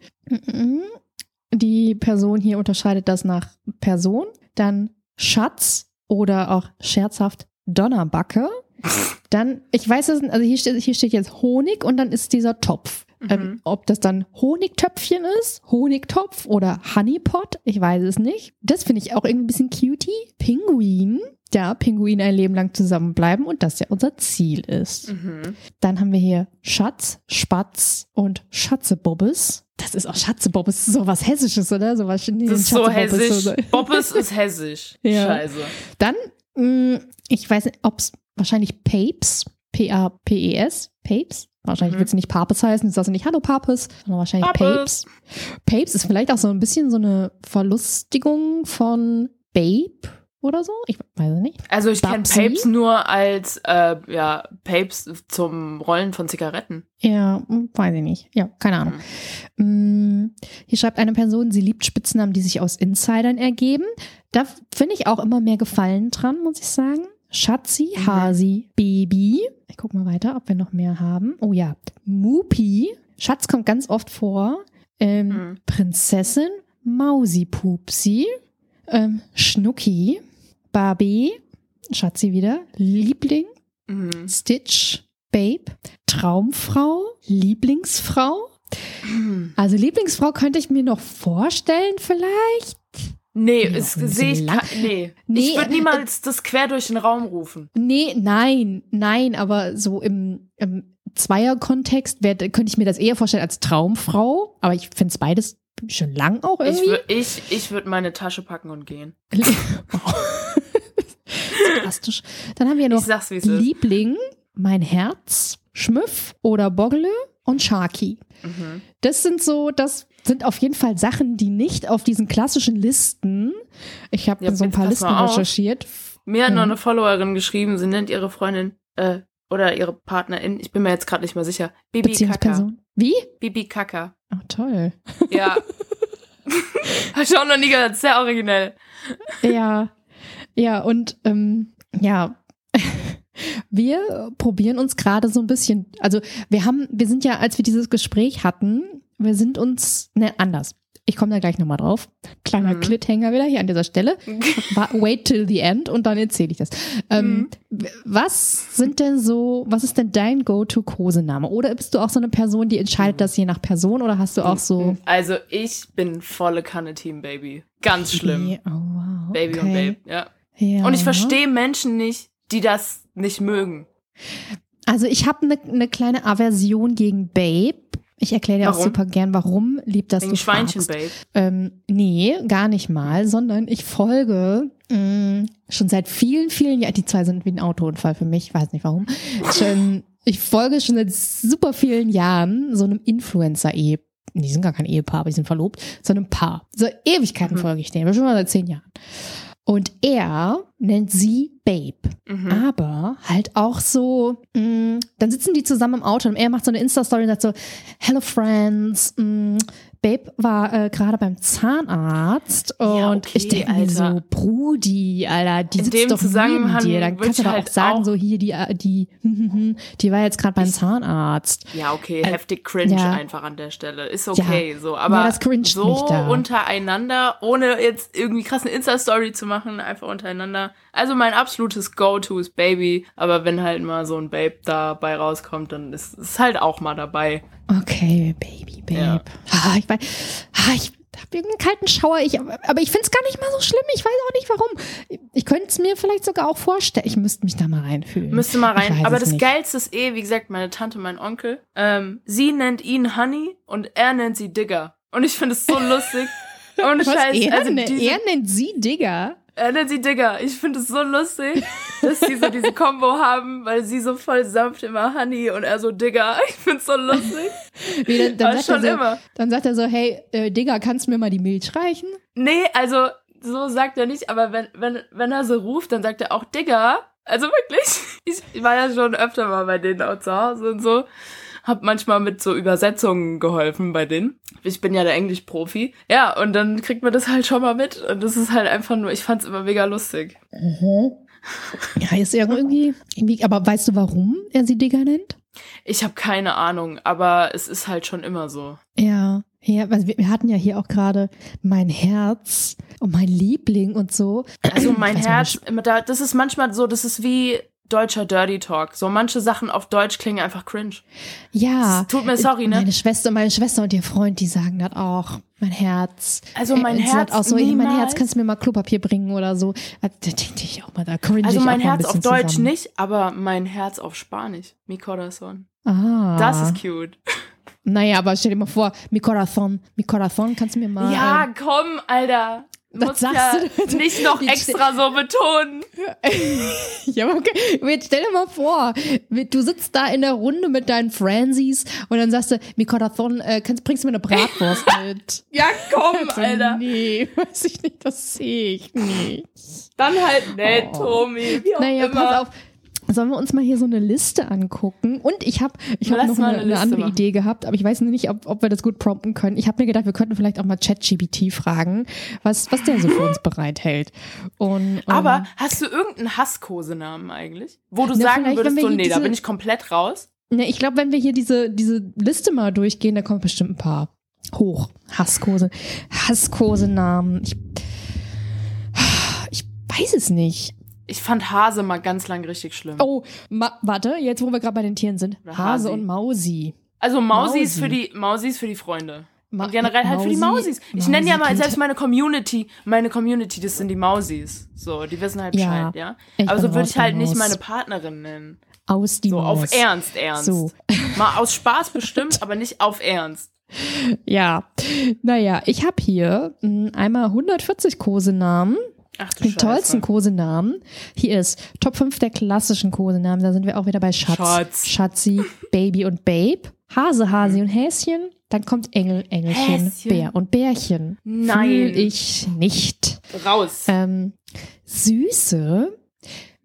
S2: Die Person hier unterscheidet das nach Person. Dann Schatz oder auch scherzhaft Donnerbacke. [LAUGHS] Dann, ich weiß es, also hier steht, hier steht jetzt Honig und dann ist dieser Topf. Ähm, mhm. Ähm, ob das dann Honigtöpfchen ist, Honigtopf oder Honeypot, ich weiß es nicht. Das finde ich auch irgendwie ein bisschen cutie. Pinguin, ja, Pinguine ein Leben lang zusammenbleiben und das ja unser Ziel ist. Mhm. Dann haben wir hier Schatz, Spatz und Schatzebobbes. Das ist auch Schatzebobbes, so was Hessisches, oder? So was
S1: das ist so hessisch. Bobbes ist hessisch. [LAUGHS] ja. Scheiße.
S2: Dann, mh, mm, ich weiß nicht, ob es wahrscheinlich Papes, P-A-P-E-S, Papes, Wahrscheinlich mhm. wird es nicht Papes heißen, ist also nicht Hallo Papes, sondern wahrscheinlich Papes. Papes ist vielleicht auch so ein bisschen so eine Verlustigung von Babe oder so. Ich weiß es nicht.
S1: Also ich kenne Papes nur als äh, ja, Papes zum Rollen von Zigaretten.
S2: Ja, hm, weiß ich nicht. Ja, keine Ahnung. Mhm. Hier schreibt eine Person, sie liebt Spitznamen, die sich aus Insidern ergeben. Da finde ich auch immer mehr Gefallen dran, muss ich sagen. Schatzi, mhm. Hasi, Baby. Ich guck mal weiter, ob wir noch mehr haben. Oh ja, Mupi. Schatz kommt ganz oft vor. Ähm, mhm. Prinzessin, Mausi Pupsi, ähm, Schnucki, Barbie, Schatzi wieder, Liebling, mhm. Stitch, Babe, Traumfrau, Lieblingsfrau. Mhm. Also Lieblingsfrau könnte ich mir noch vorstellen vielleicht.
S1: Nee, es sehe ich nee. nee. Ich würde niemals äh, das quer durch den Raum rufen.
S2: Nee, nein, nein, aber so im, im Zweier-Kontext könnte ich mir das eher vorstellen als Traumfrau, aber ich finde es beides schon lang auch irgendwie.
S1: Ich würde ich, ich würd meine Tasche packen und gehen. [LAUGHS]
S2: Fantastisch. Dann haben wir noch Liebling, mein Herz, Schmüff oder Bogle und Sharky. Mhm. Das sind so, das sind auf jeden Fall Sachen, die nicht auf diesen klassischen Listen. Ich habe ja, so ein paar Listen recherchiert.
S1: Mir hat noch eine Followerin geschrieben, sie nennt ihre Freundin äh, oder ihre Partnerin, ich bin mir jetzt gerade nicht mehr sicher, Bibi Kaka.
S2: Wie?
S1: Bibi Kaka.
S2: Oh, toll.
S1: Ja. [LAUGHS] Auch noch nie gehört, sehr originell.
S2: Ja. Ja, und ähm, ja, [LAUGHS] wir probieren uns gerade so ein bisschen, also wir haben, wir sind ja, als wir dieses Gespräch hatten, wir sind uns, ne, anders. Ich komme da gleich nochmal drauf. Kleiner mhm. Clithänger wieder hier an dieser Stelle. [LAUGHS] Wait till the end und dann erzähle ich das. Ähm, mhm. Was sind denn so, was ist denn dein Go-To-Kosename? Oder bist du auch so eine Person, die entscheidet mhm. das je nach Person oder hast du auch so. Mhm.
S1: Also ich bin volle Kanne Team Baby. Ganz schlimm.
S2: Oh, wow.
S1: Baby okay. und Babe, ja. Ja. Und ich verstehe Menschen nicht, die das nicht mögen.
S2: Also ich habe eine ne kleine Aversion gegen Babe ich erkläre dir auch super gern, warum lieb das Wegen du Schweinchen, fragst. Babe. Ähm, nee, gar nicht mal, sondern ich folge mh, mm, schon seit vielen, vielen Jahren, die zwei sind wie ein Autounfall für mich, weiß nicht warum, schon ich folge schon seit super vielen Jahren so einem Influencer-Ehepaar. Die sind gar kein Ehepaar, aber die sind verlobt. So einem Paar. So Ewigkeiten mhm. folge ich denen. Schon mal seit zehn Jahren. Und er nennt sie Babe. Mhm. Aber halt auch so, mh, mm, dann sitzen die zusammen im Auto und er macht so eine Insta-Story und sagt so, Hello Friends, mh, mm, Babe war äh, gerade beim Zahnarzt und ja, okay, ich denke mir so, Brudi, Alter, die sitzt doch neben dir. Dann kannst du doch halt auch sagen, auch so hier, die, äh, die, [LAUGHS] die war jetzt gerade beim Zahnarzt.
S1: Ja, okay, äh, heftig cringe ja. einfach an der Stelle. Ist okay, ja. so. Aber so untereinander, ohne jetzt irgendwie krass eine Insta-Story zu machen, einfach untereinander. Also mein absolutes Go-To ist Baby, aber wenn halt mal so ein Babe dabei rauskommt, dann ist es halt auch mal dabei.
S2: Okay, Baby, Babe. Ja. Ah, ich weiß, ah, ich habe irgendeinen kalten Schauer, ich, aber ich finde es gar nicht mal so schlimm. Ich weiß auch nicht warum. Ich könnte es mir vielleicht sogar auch vorstellen. Ich müsste mich da mal reinfühlen.
S1: Müsste mal rein. Aber das nicht. Geilste ist eh, wie gesagt, meine Tante, mein Onkel. Ähm, sie nennt ihn Honey und er nennt sie Digger. Und ich finde es so [LAUGHS] lustig.
S2: Ohne Scheiß. Er, also ne, er nennt sie Digger.
S1: Er nennt sie Digger. Ich finde es so lustig, dass die so diese Combo haben, weil sie so voll sanft immer Honey und er so Digger. Ich finde es so lustig.
S2: Wie, dann, dann, sagt so, dann, sagt er so, hey, äh, Digger, kannst du mir mal die Milch reichen?
S1: Nee, also so sagt er nicht, aber wenn, wenn, wenn er so ruft, dann sagt er auch Digger. Also wirklich. [LAUGHS] Ich war ja schon öfter mal bei denen auch zu Hause und so habe manchmal mit so Übersetzungen geholfen bei denen. Ich bin ja der Englisch-Profi. Ja, und dann kriegt man das halt schon mal mit. Und das ist halt einfach nur, ich fand's immer mega lustig.
S2: Mhm. Ja, ist irgendwie, irgendwie, aber weißt du, warum er sie Digger nennt?
S1: Ich habe keine Ahnung, aber es ist halt schon immer so.
S2: Ja, ja, also wir, wir hatten ja hier auch gerade mein Herz und mein Liebling und so.
S1: Also mein Herz, das ist manchmal so, das ist wie deutscher Dirty Talk. So manche Sachen auf Deutsch klingen einfach cringe.
S2: Ja.
S1: Das tut mir sorry, ne?
S2: Meine Schwester, meine Schwester und ihr Freund, die sagen das auch. Mein Herz.
S1: Also mein
S2: äh,
S1: Herz.
S2: Auch so, niemals. mein Herz, kannst du mir mal Klopapier bringen oder so. Da denke ich auch mal, da cringe
S1: Also mein Herz
S2: auf
S1: Deutsch
S2: zusammen.
S1: nicht, aber mein Herz auf Spanisch. Mi corazón.
S2: Ah.
S1: Das ist cute.
S2: Naja, aber stell dir mal vor, mi corazón, mi corazón, kannst du mir mal.
S1: Ja, ähm, komm, Alter.
S2: Was sagst ja
S1: du? Nicht noch extra so betonen. [LAUGHS]
S2: ja, okay. Jetzt stell dir mal vor, du sitzt da in der Runde mit deinen Fransies und dann sagst du, mi corazón, äh, kannst, bringst du mir eine Bratwurst [LAUGHS] mit?
S1: ja, komm, [LAUGHS] also, Alter.
S2: Nee, weiß ich nicht, das sehe ich nicht.
S1: Dann halt nett, oh. Tommy. Wie auch naja, immer. pass auf.
S2: Sollen wir uns mal hier so eine Liste angucken? Und ich habe ich hab noch eine, eine, andere machen. Idee gehabt, aber ich weiß nicht, ob, ob wir das gut prompten können. Ich habe mir gedacht, wir könnten vielleicht auch mal ChatGBT fragen, was, was der so für uns bereithält. Und,
S1: aber ähm, hast du irgendeinen Hasskosenamen eigentlich? Wo du na, sagen würdest, so, nee, da bin ich komplett raus?
S2: Ne, ich glaube, wenn wir hier diese, diese Liste mal durchgehen, da kommt bestimmt ein paar hoch. Hasskose. Hasskosenamen. Ich, ich weiß es nicht.
S1: Ich fand Hase mal ganz lang richtig schlimm.
S2: Oh, warte, jetzt wo wir gerade bei den Tieren sind. Hase, Hase und Mausi.
S1: Also Mausi, Mausi, ist für die Mausi ist für die Freunde. Ma und generell halt für die Mausis. Ich Mausi nenne ja mal selbst meine Community, meine Community, das sind die Mausis. So, die wissen halt Bescheid, ja. ja? Aber so würde ich halt nicht meine Partnerin nennen.
S2: Aus die
S1: So,
S2: Maus.
S1: auf Ernst, Ernst. So. [LAUGHS] Mal aus Spaß bestimmt, [LAUGHS] aber nicht auf Ernst.
S2: Ja, naja, ich habe hier hm, einmal 140 Kosenamen
S1: Ach,
S2: die Scheiße. tollsten Kosenamen. Hier ist Top 5 der klassischen Kosenamen. Da sind wir auch wieder bei Schatz,
S1: Schatz.
S2: Schatzi, Baby und Babe. Hase, Hasi und Häschen. Dann kommt Engel, Engelchen,
S1: Häschen.
S2: Bär und Bärchen.
S1: Nein.
S2: Fühl ich nicht.
S1: Raus.
S2: Ähm, Süße.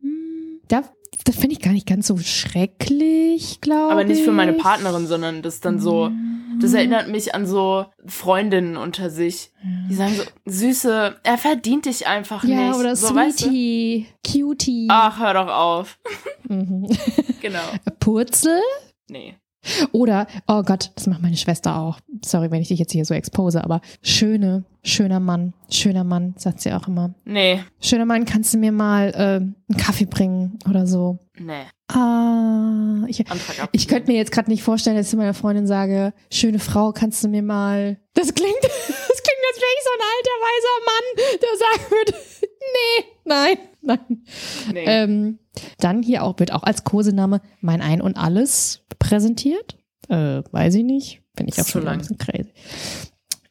S2: Hm, da, das finde ich gar nicht ganz so schrecklich, glaube ich.
S1: Aber nicht für meine Partnerin, sondern das dann so. Das erinnert mich an so Freundinnen unter sich. Die sagen so, Süße, er verdient dich einfach
S2: ja,
S1: nicht.
S2: oder
S1: so,
S2: Sweetie,
S1: weißt du?
S2: Cutie.
S1: Ach, hör doch auf.
S2: Mhm. [LAUGHS]
S1: genau.
S2: Purzel?
S1: Nee.
S2: Oder, oh Gott, das macht meine Schwester auch. Sorry, wenn ich dich jetzt hier so expose, aber schöne, schöner Mann, schöner Mann, sagt sie auch immer.
S1: Nee.
S2: Schöner Mann, kannst du mir mal äh, einen Kaffee bringen oder so?
S1: Nee.
S2: Ah, ich, ich könnte mir jetzt gerade nicht vorstellen, dass ich zu meiner Freundin sage, schöne Frau, kannst du mir mal. Das klingt, [LAUGHS] das klingt, als wäre ich so ein alter weiser Mann, der sagen würde, [LAUGHS] nee, nein, [LAUGHS] nein. Nee. Ähm, dann hier auch wird auch als Kosename mein Ein und Alles präsentiert. Äh, weiß ich nicht. Bin ich auch schon lang. ein bisschen crazy.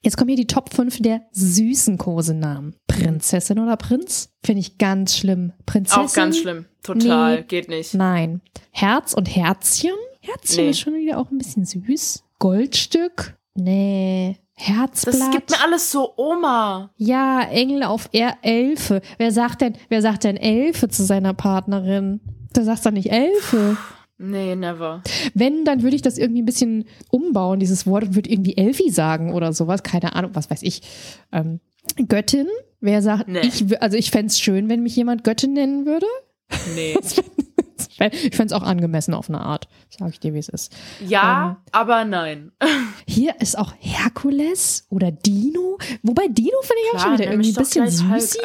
S2: Jetzt kommen hier die Top 5 der süßen Kosenamen. Prinzessin oder Prinz? Finde ich ganz schlimm. Prinzessin?
S1: Auch ganz schlimm. Total. Nee, Geht nicht.
S2: Nein. Herz und Herzchen? Herzchen nee. ist schon wieder auch ein bisschen süß. Goldstück? Nee. Herzblatt.
S1: Das gibt mir alles so Oma.
S2: Ja, Engel auf er Elfe. Wer sagt denn, wer sagt denn Elfe zu seiner Partnerin? Da sagt er nicht Elfe.
S1: Nee, never.
S2: Wenn, dann würde ich das irgendwie ein bisschen umbauen, dieses Wort, und würde irgendwie Elfi sagen oder sowas. Keine Ahnung, was weiß ich. Ähm, Göttin? Wer sagt, nee. ich, also ich fände es schön, wenn mich jemand Göttin nennen würde.
S1: Nee. [LAUGHS]
S2: ich fände es auch angemessen auf eine Art, sage ich dir, wie es ist.
S1: Ja, ähm, aber nein. [LAUGHS]
S2: Hier ist auch Herkules oder Dino. Wobei Dino finde ich Klar, auch schon wieder irgendwie ein bisschen süß.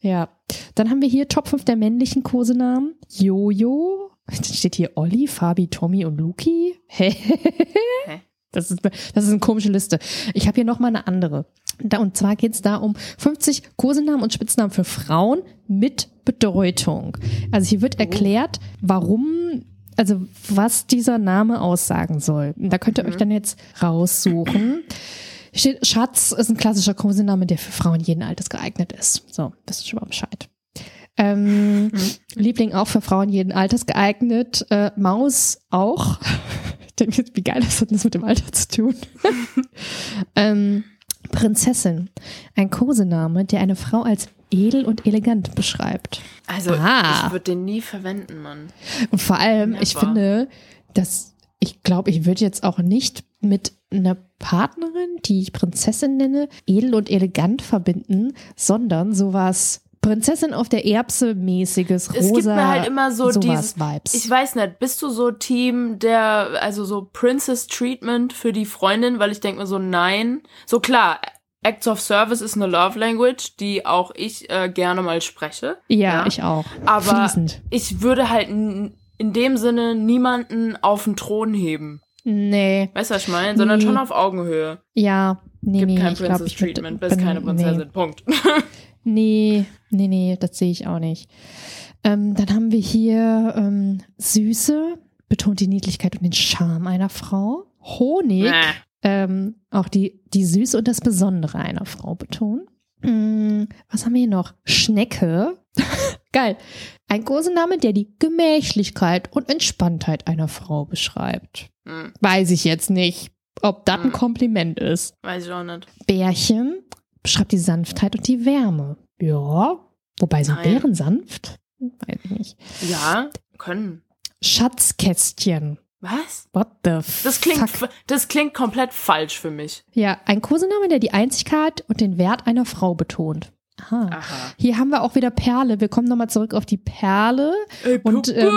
S2: Ja. Dann haben wir hier Top 5 der männlichen Kosenamen. Jojo, dann steht hier Olli, Fabi, Tommy und Luki. Hä? Das ist, das ist eine komische Liste. Ich habe hier noch mal eine andere. Da, und zwar geht es da um 50 Kosenamen und Spitznamen für Frauen mit Bedeutung. Also hier wird oh. erklärt, warum, also was dieser Name aussagen soll. Da könnt ihr mhm. euch dann jetzt raussuchen. Steht, Schatz ist ein klassischer Kosename, der für Frauen jeden Alters geeignet ist. So, das ist schon mal Bescheid. Ähm, mhm. Liebling auch für Frauen jeden Alters geeignet. Äh, Maus auch. Ich denke jetzt, wie geil das hat das mit dem Alter zu tun. [LAUGHS] ähm, Prinzessin. Ein Kosename, der eine Frau als edel und elegant beschreibt.
S1: Also, ah. ich würde den nie verwenden, Mann.
S2: Und vor allem, Never. ich finde, dass ich glaube, ich würde jetzt auch nicht mit einer Partnerin, die ich Prinzessin nenne, edel und elegant verbinden, sondern sowas Prinzessin auf der Erbse mäßiges rosa. Es gibt mir halt immer so dieses Vibes.
S1: Ich weiß nicht, bist du so Team der also so Princess Treatment für die Freundin, weil ich denke mir so nein. So klar, Acts of Service ist eine Love Language, die auch ich äh, gerne mal spreche.
S2: Ja, ja. ich auch.
S1: Aber Fließend. ich würde halt in dem Sinne niemanden auf den Thron heben.
S2: Nee.
S1: Weißt du, was ich meine? Sondern nee. schon auf Augenhöhe.
S2: Ja, nee,
S1: Gibt
S2: nee.
S1: kein Princess Treatment, bist keine Prinzessin. Nee. Punkt. [LAUGHS]
S2: Nee, nee, nee, das sehe ich auch nicht. Ähm, dann haben wir hier ähm, Süße, betont die Niedlichkeit und den Charme einer Frau. Honig, ähm, auch die, die Süße und das Besondere einer Frau betonen. Mm, was haben wir hier noch? Schnecke. [LAUGHS] Geil. Ein Kosename, der die Gemächlichkeit und Entspanntheit einer Frau beschreibt. Mhm. Weiß ich jetzt nicht, ob das mhm. ein Kompliment ist.
S1: Weiß ich auch nicht.
S2: Bärchen beschreibt die Sanftheit und die Wärme. Ja, wobei sind Nein. Bären sanft? Weiß ich nicht.
S1: Ja, können.
S2: Schatzkästchen.
S1: Was?
S2: What the fuck?
S1: Das klingt, das klingt komplett falsch für mich.
S2: Ja, ein Kosename, der die Einzigkeit und den Wert einer Frau betont. Aha. Aha. Hier haben wir auch wieder Perle. Wir kommen nochmal zurück auf die Perle Ey, und ähm,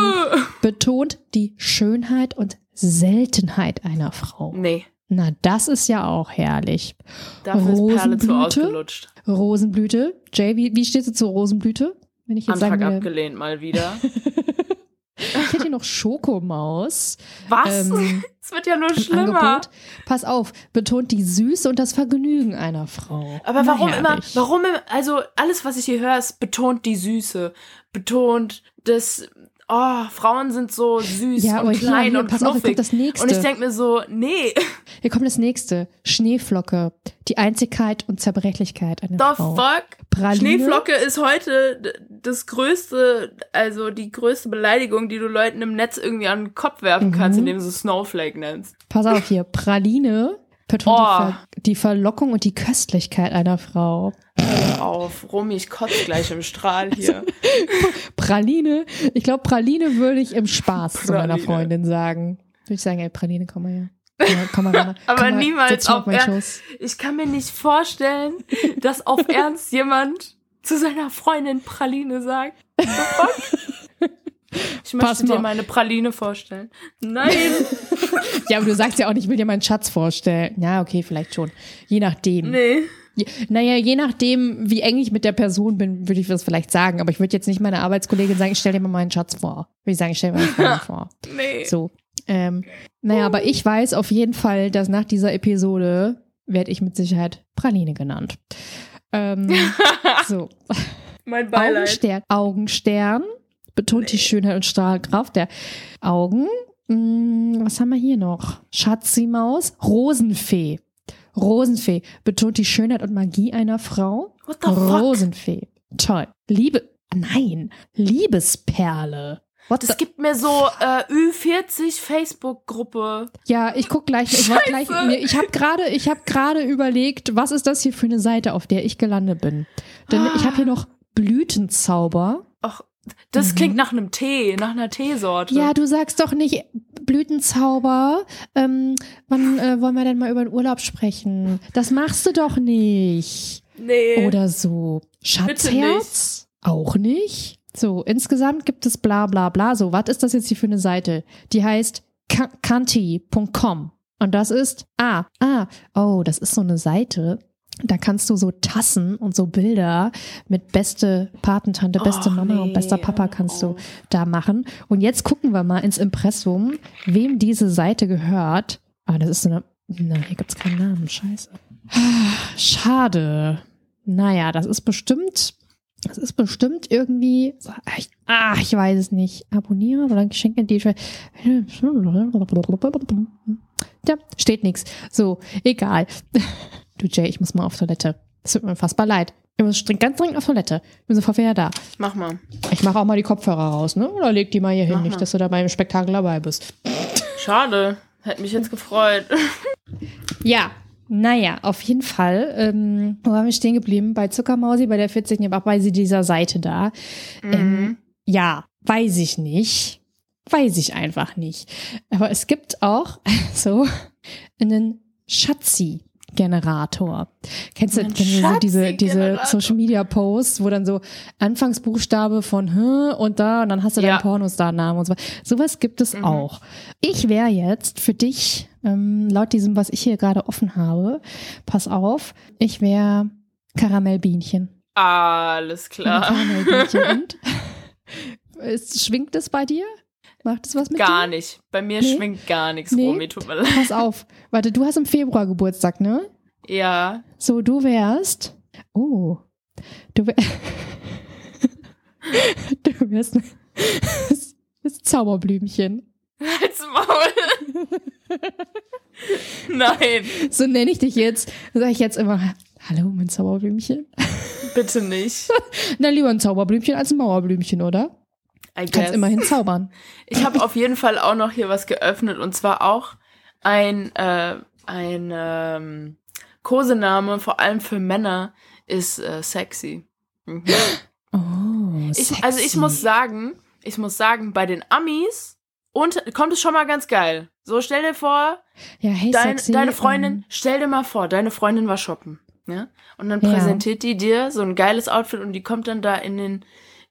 S2: betont die Schönheit und Seltenheit einer Frau.
S1: Nee.
S2: Na, das ist ja auch herrlich.
S1: Dafür ist Perle zu ausgelutscht.
S2: Rosenblüte. Jay, wie, wie stehst du zur Rosenblüte?
S1: Wenn ich jetzt Antrag sagen abgelehnt mal wieder. [LAUGHS]
S2: ich hätte hier noch Schokomaus.
S1: Was? Ähm, [LAUGHS] es wird ja nur schlimmer. Angebot.
S2: Pass auf, betont die Süße und das Vergnügen einer Frau.
S1: Aber warum Na, immer, warum, also alles, was ich hier höre, ist betont die Süße, betont das oh, Frauen sind so süß ja, und klein hier, hier, und knuffig.
S2: Auf,
S1: und ich denke mir so, nee.
S2: Hier kommt das nächste. Schneeflocke. Die Einzigkeit und Zerbrechlichkeit einer The Frau.
S1: Fuck? Praline? Schneeflocke ist heute das größte, also die größte Beleidigung, die du Leuten im Netz irgendwie an den Kopf werfen mhm. kannst, indem du Snowflake nennst.
S2: Pass auf hier. Praline oh. die, Ver die Verlockung und die Köstlichkeit einer Frau.
S1: Hör auf, Romy, ich kotze gleich im Strahl hier. [LAUGHS]
S2: Praline, ich glaube, Praline würde ich im Spaß Praline. zu meiner Freundin sagen. Würde ich sagen, ey, Praline, komm mal her. Ja, komm mal. [LAUGHS]
S1: Aber mal, niemals auf Ernst. Ich kann mir nicht vorstellen, dass auf [LAUGHS] Ernst jemand zu seiner Freundin Praline sagt. Ich möchte dir meine Praline vorstellen. Nein. [LAUGHS]
S2: ja, aber du sagst ja auch nicht, ich will dir meinen Schatz vorstellen. Ja, okay, vielleicht schon. Je nachdem.
S1: Nee.
S2: Naja, je nachdem, wie eng ich mit der Person bin, würde ich das vielleicht sagen. Aber ich würde jetzt nicht meiner Arbeitskollegin sagen, ich stelle dir mal meinen Schatz vor. Würde ich sagen, ich stelle mir meinen Freund [LAUGHS] vor.
S1: Nee.
S2: So. Ähm, naja, aber ich weiß auf jeden Fall, dass nach dieser Episode werde ich mit Sicherheit Praline genannt. Ähm, [LAUGHS] so.
S1: Mein Beileid.
S2: Augenstern, Augenstern betont die Schönheit und Strahlkraft der Augen. Hm, was haben wir hier noch? Schatzimaus, Rosenfee. Rosenfee betont die Schönheit und Magie einer Frau.
S1: What the fuck?
S2: Rosenfee. Toll. Liebe. Nein. Liebesperle. What
S1: Das gibt mir so äh, Ü40 Facebook-Gruppe.
S2: ja, ich guck gleich. Ich, wollt gleich nee, ich habe gerade, ich habe gerade überlegt, was ist das hier für eine Seite, auf der ich gelandet bin. Denn ich habe hier noch Blütenzauber.
S1: Das klingt nach einem Tee, nach einer Teesorte.
S2: Mhm. Ja, du sagst doch nicht Blütenzauber. Ähm, wann äh, wollen wir denn mal über den Urlaub sprechen? Das machst du doch nicht.
S1: nee.
S2: Oder so. Schatzherz? Auch nicht. So, insgesamt gibt es bla bla bla. So, was ist das jetzt hier für eine Seite? Die heißt ka- kanti.com. Und das ist, ah, ah, oh, das ist so eine Seite. Da kannst du so Tassen und so Bilder mit beste Patentante, beste
S1: Och,
S2: Mama und
S1: nee,
S2: bester Papa
S1: hör
S2: kannst du
S1: auf.
S2: da machen. Und jetzt gucken wir mal ins Impressum, wem diese Seite gehört. Ah, das ist so eine, na, hier gibt's keinen Namen, scheiße. Schade. Naja, das ist bestimmt, das ist bestimmt irgendwie, ah, ich, ah, ich weiß es nicht. Abonniere oder Geschenke, die ich, ja, steht nichts. So, egal. [LAUGHS] Du Jay, ich muss mal auf Toilette. Es tut mir fassbar leid. Ich muss dringend- ganz dringend auf Toilette. Ich bin sofort wieder da.
S1: Mach mal.
S2: Ich mache auch mal die Kopfhörer raus, ne? Oder leg die mal hier hin,
S1: Mach
S2: nicht,
S1: mal.
S2: dass du da beim Spektakel dabei bist.
S1: Schade. Hätte mich jetzt gefreut. [LAUGHS]
S2: Ja, naja, auf jeden Fall. Ähm, wo waren wir stehen geblieben? Bei Zuckermausi, bei der 40. aber auch bei sie dieser Seite da. Ähm, ja, weiß ich nicht. Weiß ich einfach nicht. Aber es gibt auch [LAUGHS] so einen Schatzi-Generator. Kennst du, kennst du so diese, diese. Social Media Posts, wo dann so Anfangsbuchstabe von H und da und dann hast du
S1: Ja.
S2: deinen Pornostar-Namen und so. Sowas gibt es
S1: Mhm.
S2: auch. Ich wäre jetzt für dich, ähm, laut diesem, was ich hier gerade offen habe, pass auf, ich wäre Karamellbienchen.
S1: Alles klar.
S2: Karamellbienchen. [LAUGHS] und? Ist, schwingt es bei dir? Macht es was mit
S1: Gar
S2: dir?
S1: nicht. Bei mir
S2: Nee?
S1: schwingt gar nichts,
S2: Nee?
S1: Romy. Tut mir leid.
S2: Pass auf. Warte, du hast im Februar Geburtstag, ne?
S1: Ja.
S2: So, du wärst. Oh. Du, wär, [LAUGHS] du wärst das, das Zauberblümchen.
S1: Halt's Maul. Nein,
S2: So nenne ich dich jetzt. Sag ich jetzt immer, hallo, mein Zauberblümchen.
S1: bitte nicht. [LAUGHS]
S2: Na, lieber ein Zauberblümchen als ein Mauerblümchen, oder?
S1: I
S2: Kannst
S1: guess.
S2: immerhin zaubern. [LAUGHS]
S1: Ich habe auf jeden Fall auch noch hier was geöffnet und zwar auch ein, äh, ein ähm, Kosename, vor allem für Männer, ist äh, sexy. Mhm. [GASPS]
S2: Oh,
S1: Ich, also ich muss sagen, ich muss sagen, bei den Amis und kommt es schon mal ganz geil. So stell dir vor,
S2: ja, hey,
S1: dein,
S2: sexy,
S1: deine Freundin,
S2: ähm,
S1: stell dir mal vor, deine Freundin war shoppen, ja? Und dann
S2: Ja.
S1: präsentiert die dir so ein geiles Outfit und die kommt dann da in den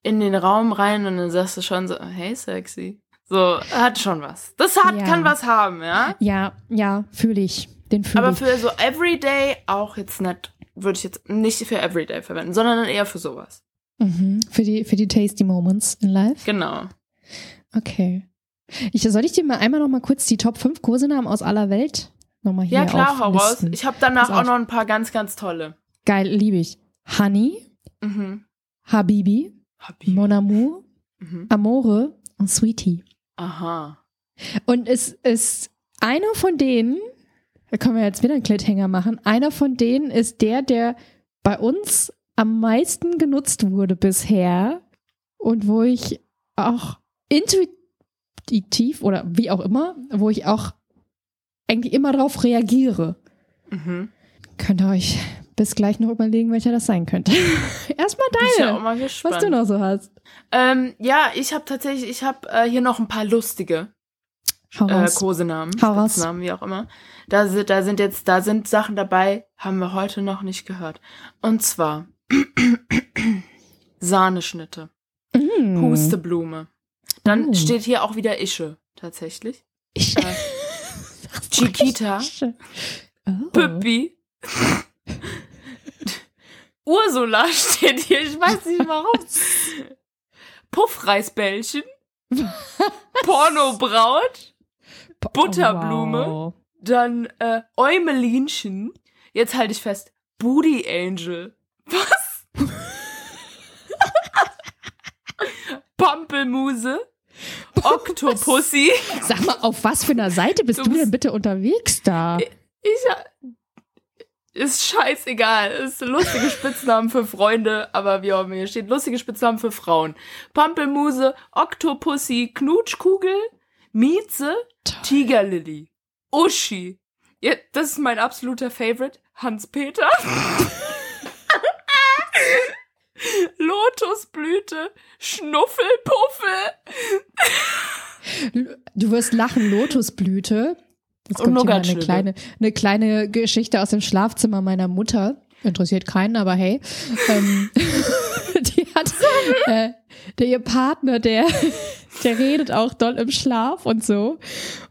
S1: in den Raum rein und dann sagst du schon so, hey sexy. So, hat schon was. Das hat
S2: Ja.
S1: kann was haben, ja?
S2: ja, ja, fühle ich. Den fühle
S1: Aber für so everyday auch jetzt nicht würde ich jetzt nicht für everyday verwenden, sondern eher für sowas.
S2: Mhm. Für die, für die tasty Moments in life.
S1: Genau.
S2: Okay. Ich, soll ich dir mal einmal noch mal kurz die Top 5 Kosenamen aus aller Welt nochmal hier
S1: Ja, klar, hau raus. Ich habe danach auch noch ein paar ganz, ganz tolle.
S2: Geil, liebe ich. Honey,
S1: Mhm.
S2: Habibi. Mon Amour,
S1: Mhm.
S2: Amore und Sweetie.
S1: Aha.
S2: Und es ist einer von denen, da können wir jetzt wieder einen Cliffhanger machen, einer von denen ist der, der bei uns am meisten genutzt wurde bisher und wo ich auch intuitiv oder wie auch immer, wo ich auch eigentlich immer drauf reagiere.
S1: Mhm.
S2: Könnt ihr euch bis gleich noch überlegen, welcher das sein könnte. [LAUGHS] Erstmal
S1: Bin ich
S2: deine,
S1: mal gespannt.
S2: was du noch so hast.
S1: Ähm, ja, ich habe tatsächlich, ich habe äh, hier noch ein paar lustige
S2: Hau
S1: äh. Kosenamen. Spitznamen, wie auch immer. Da sind, da sind jetzt, da sind Sachen dabei, haben wir heute noch nicht gehört. Und zwar [CLEARS THROAT] Sahneschnitte,
S2: Mm.
S1: Pusteblume. Dann
S2: Oh.
S1: steht hier auch wieder Ische, tatsächlich.
S2: Ich,
S1: Äh, [LAUGHS] Chiquita,
S2: oh.
S1: Püppi. Ursula [LAUGHS] steht hier, ich weiß nicht warum. Puffreisbällchen. Pornobraut. Butterblume.
S2: Wow.
S1: Dann äh, Eumelinchen. Jetzt halte ich fest. Booty Angel. Was? [LAUGHS] Pampelmuse. Octopussy.
S2: Sag mal, auf was für einer Seite bist
S1: Du
S2: du,
S1: bist-
S2: denn bitte unterwegs da?
S1: Ich, ist scheißegal. Ist lustige Spitznamen für Freunde, aber wie auch immer hier steht, lustige Spitznamen für Frauen. Pampelmuse, Oktopussy, Knutschkugel, Mieze, Tigerlilly, Uschi. Ja, das ist mein absoluter Favorite. Hans-Peter. [LAUGHS] Lotusblüte, Schnuffelpuffel.
S2: Du wirst lachen, Lotusblüte. Jetzt kommt hier mal eine kleine, eine kleine Geschichte aus dem Schlafzimmer meiner Mutter. Interessiert keinen, aber hey. Ähm, [LAUGHS] die hat, äh, der ihr Partner, der, [LAUGHS] der redet auch doll im Schlaf und so.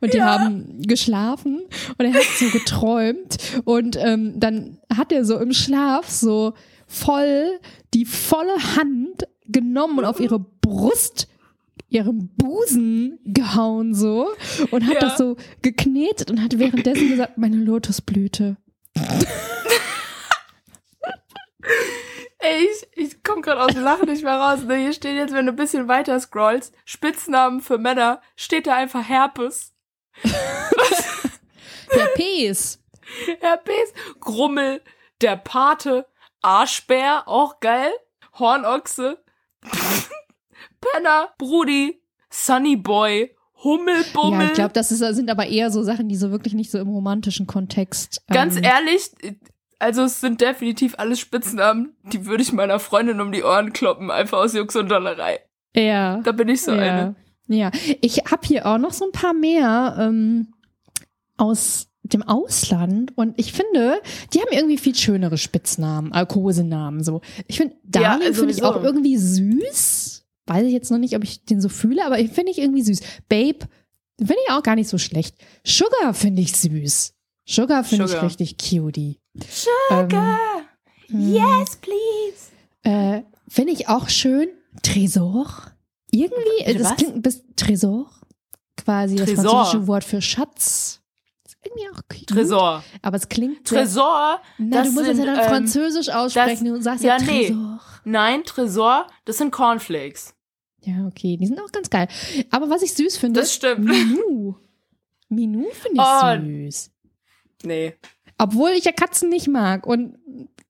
S2: Und die ja. haben geschlafen und er hat so geträumt. Und ähm, dann hat er so im Schlaf so voll die volle Hand genommen und auf ihre Brust ihrem Busen gehauen so und hat ja. das so geknetet und hat währenddessen gesagt, meine Lotusblüte.
S1: Ey, ich, ich komme gerade aus dem Lachen nicht mehr raus. Ne? Hier steht jetzt, wenn du ein bisschen weiter scrollst, Spitznamen für Männer, steht da einfach Herpes. [LAUGHS]
S2: Herpes.
S1: Herpes. Grummel, der Pate, Arschbär, auch geil. Hornochse. Penner, Brudi, Sunny Boy, Hummelbummel.
S2: Ja, ich glaube, das ist, sind aber eher so Sachen, die so wirklich nicht so im romantischen Kontext.
S1: Ganz ähm, ehrlich, also es sind definitiv alles Spitznamen, die würde ich meiner Freundin um die Ohren kloppen, einfach aus Jux und Dollerei.
S2: Ja.
S1: Da bin ich so
S2: ja.
S1: eine.
S2: Ja, ich habe hier auch noch so ein paar mehr ähm, aus dem Ausland und ich finde, die haben irgendwie viel schönere Spitznamen, äh, Kosenamen so. Ich finde Daniel ja, finde ich auch irgendwie süß weiß ich jetzt noch nicht, ob ich den so fühle, aber ich finde ich irgendwie süß. Babe finde ich auch gar nicht so schlecht. Sugar finde ich süß. Sugar finde ich richtig cutie.
S1: Sugar! Ähm, yes, please!
S2: Äh, finde ich auch schön. Tresor. Irgendwie, Bitte das was? klingt ein bisschen Tresor. Quasi Tresor. das französische Wort für Schatz. Ist irgendwie auch cute.
S1: Tresor.
S2: Aber es klingt.
S1: Tresor.
S2: Na, du musst sind, es ja dann ähm, französisch aussprechen. Das, du sagst ja, ja Tresor. Nee.
S1: Nein, Tresor, das sind Cornflakes.
S2: Ja, okay, die sind auch ganz geil. Aber was ich süß finde,
S1: das stimmt.
S2: Minou. Minou finde ich oh, süß.
S1: Nee.
S2: Obwohl ich ja Katzen nicht mag und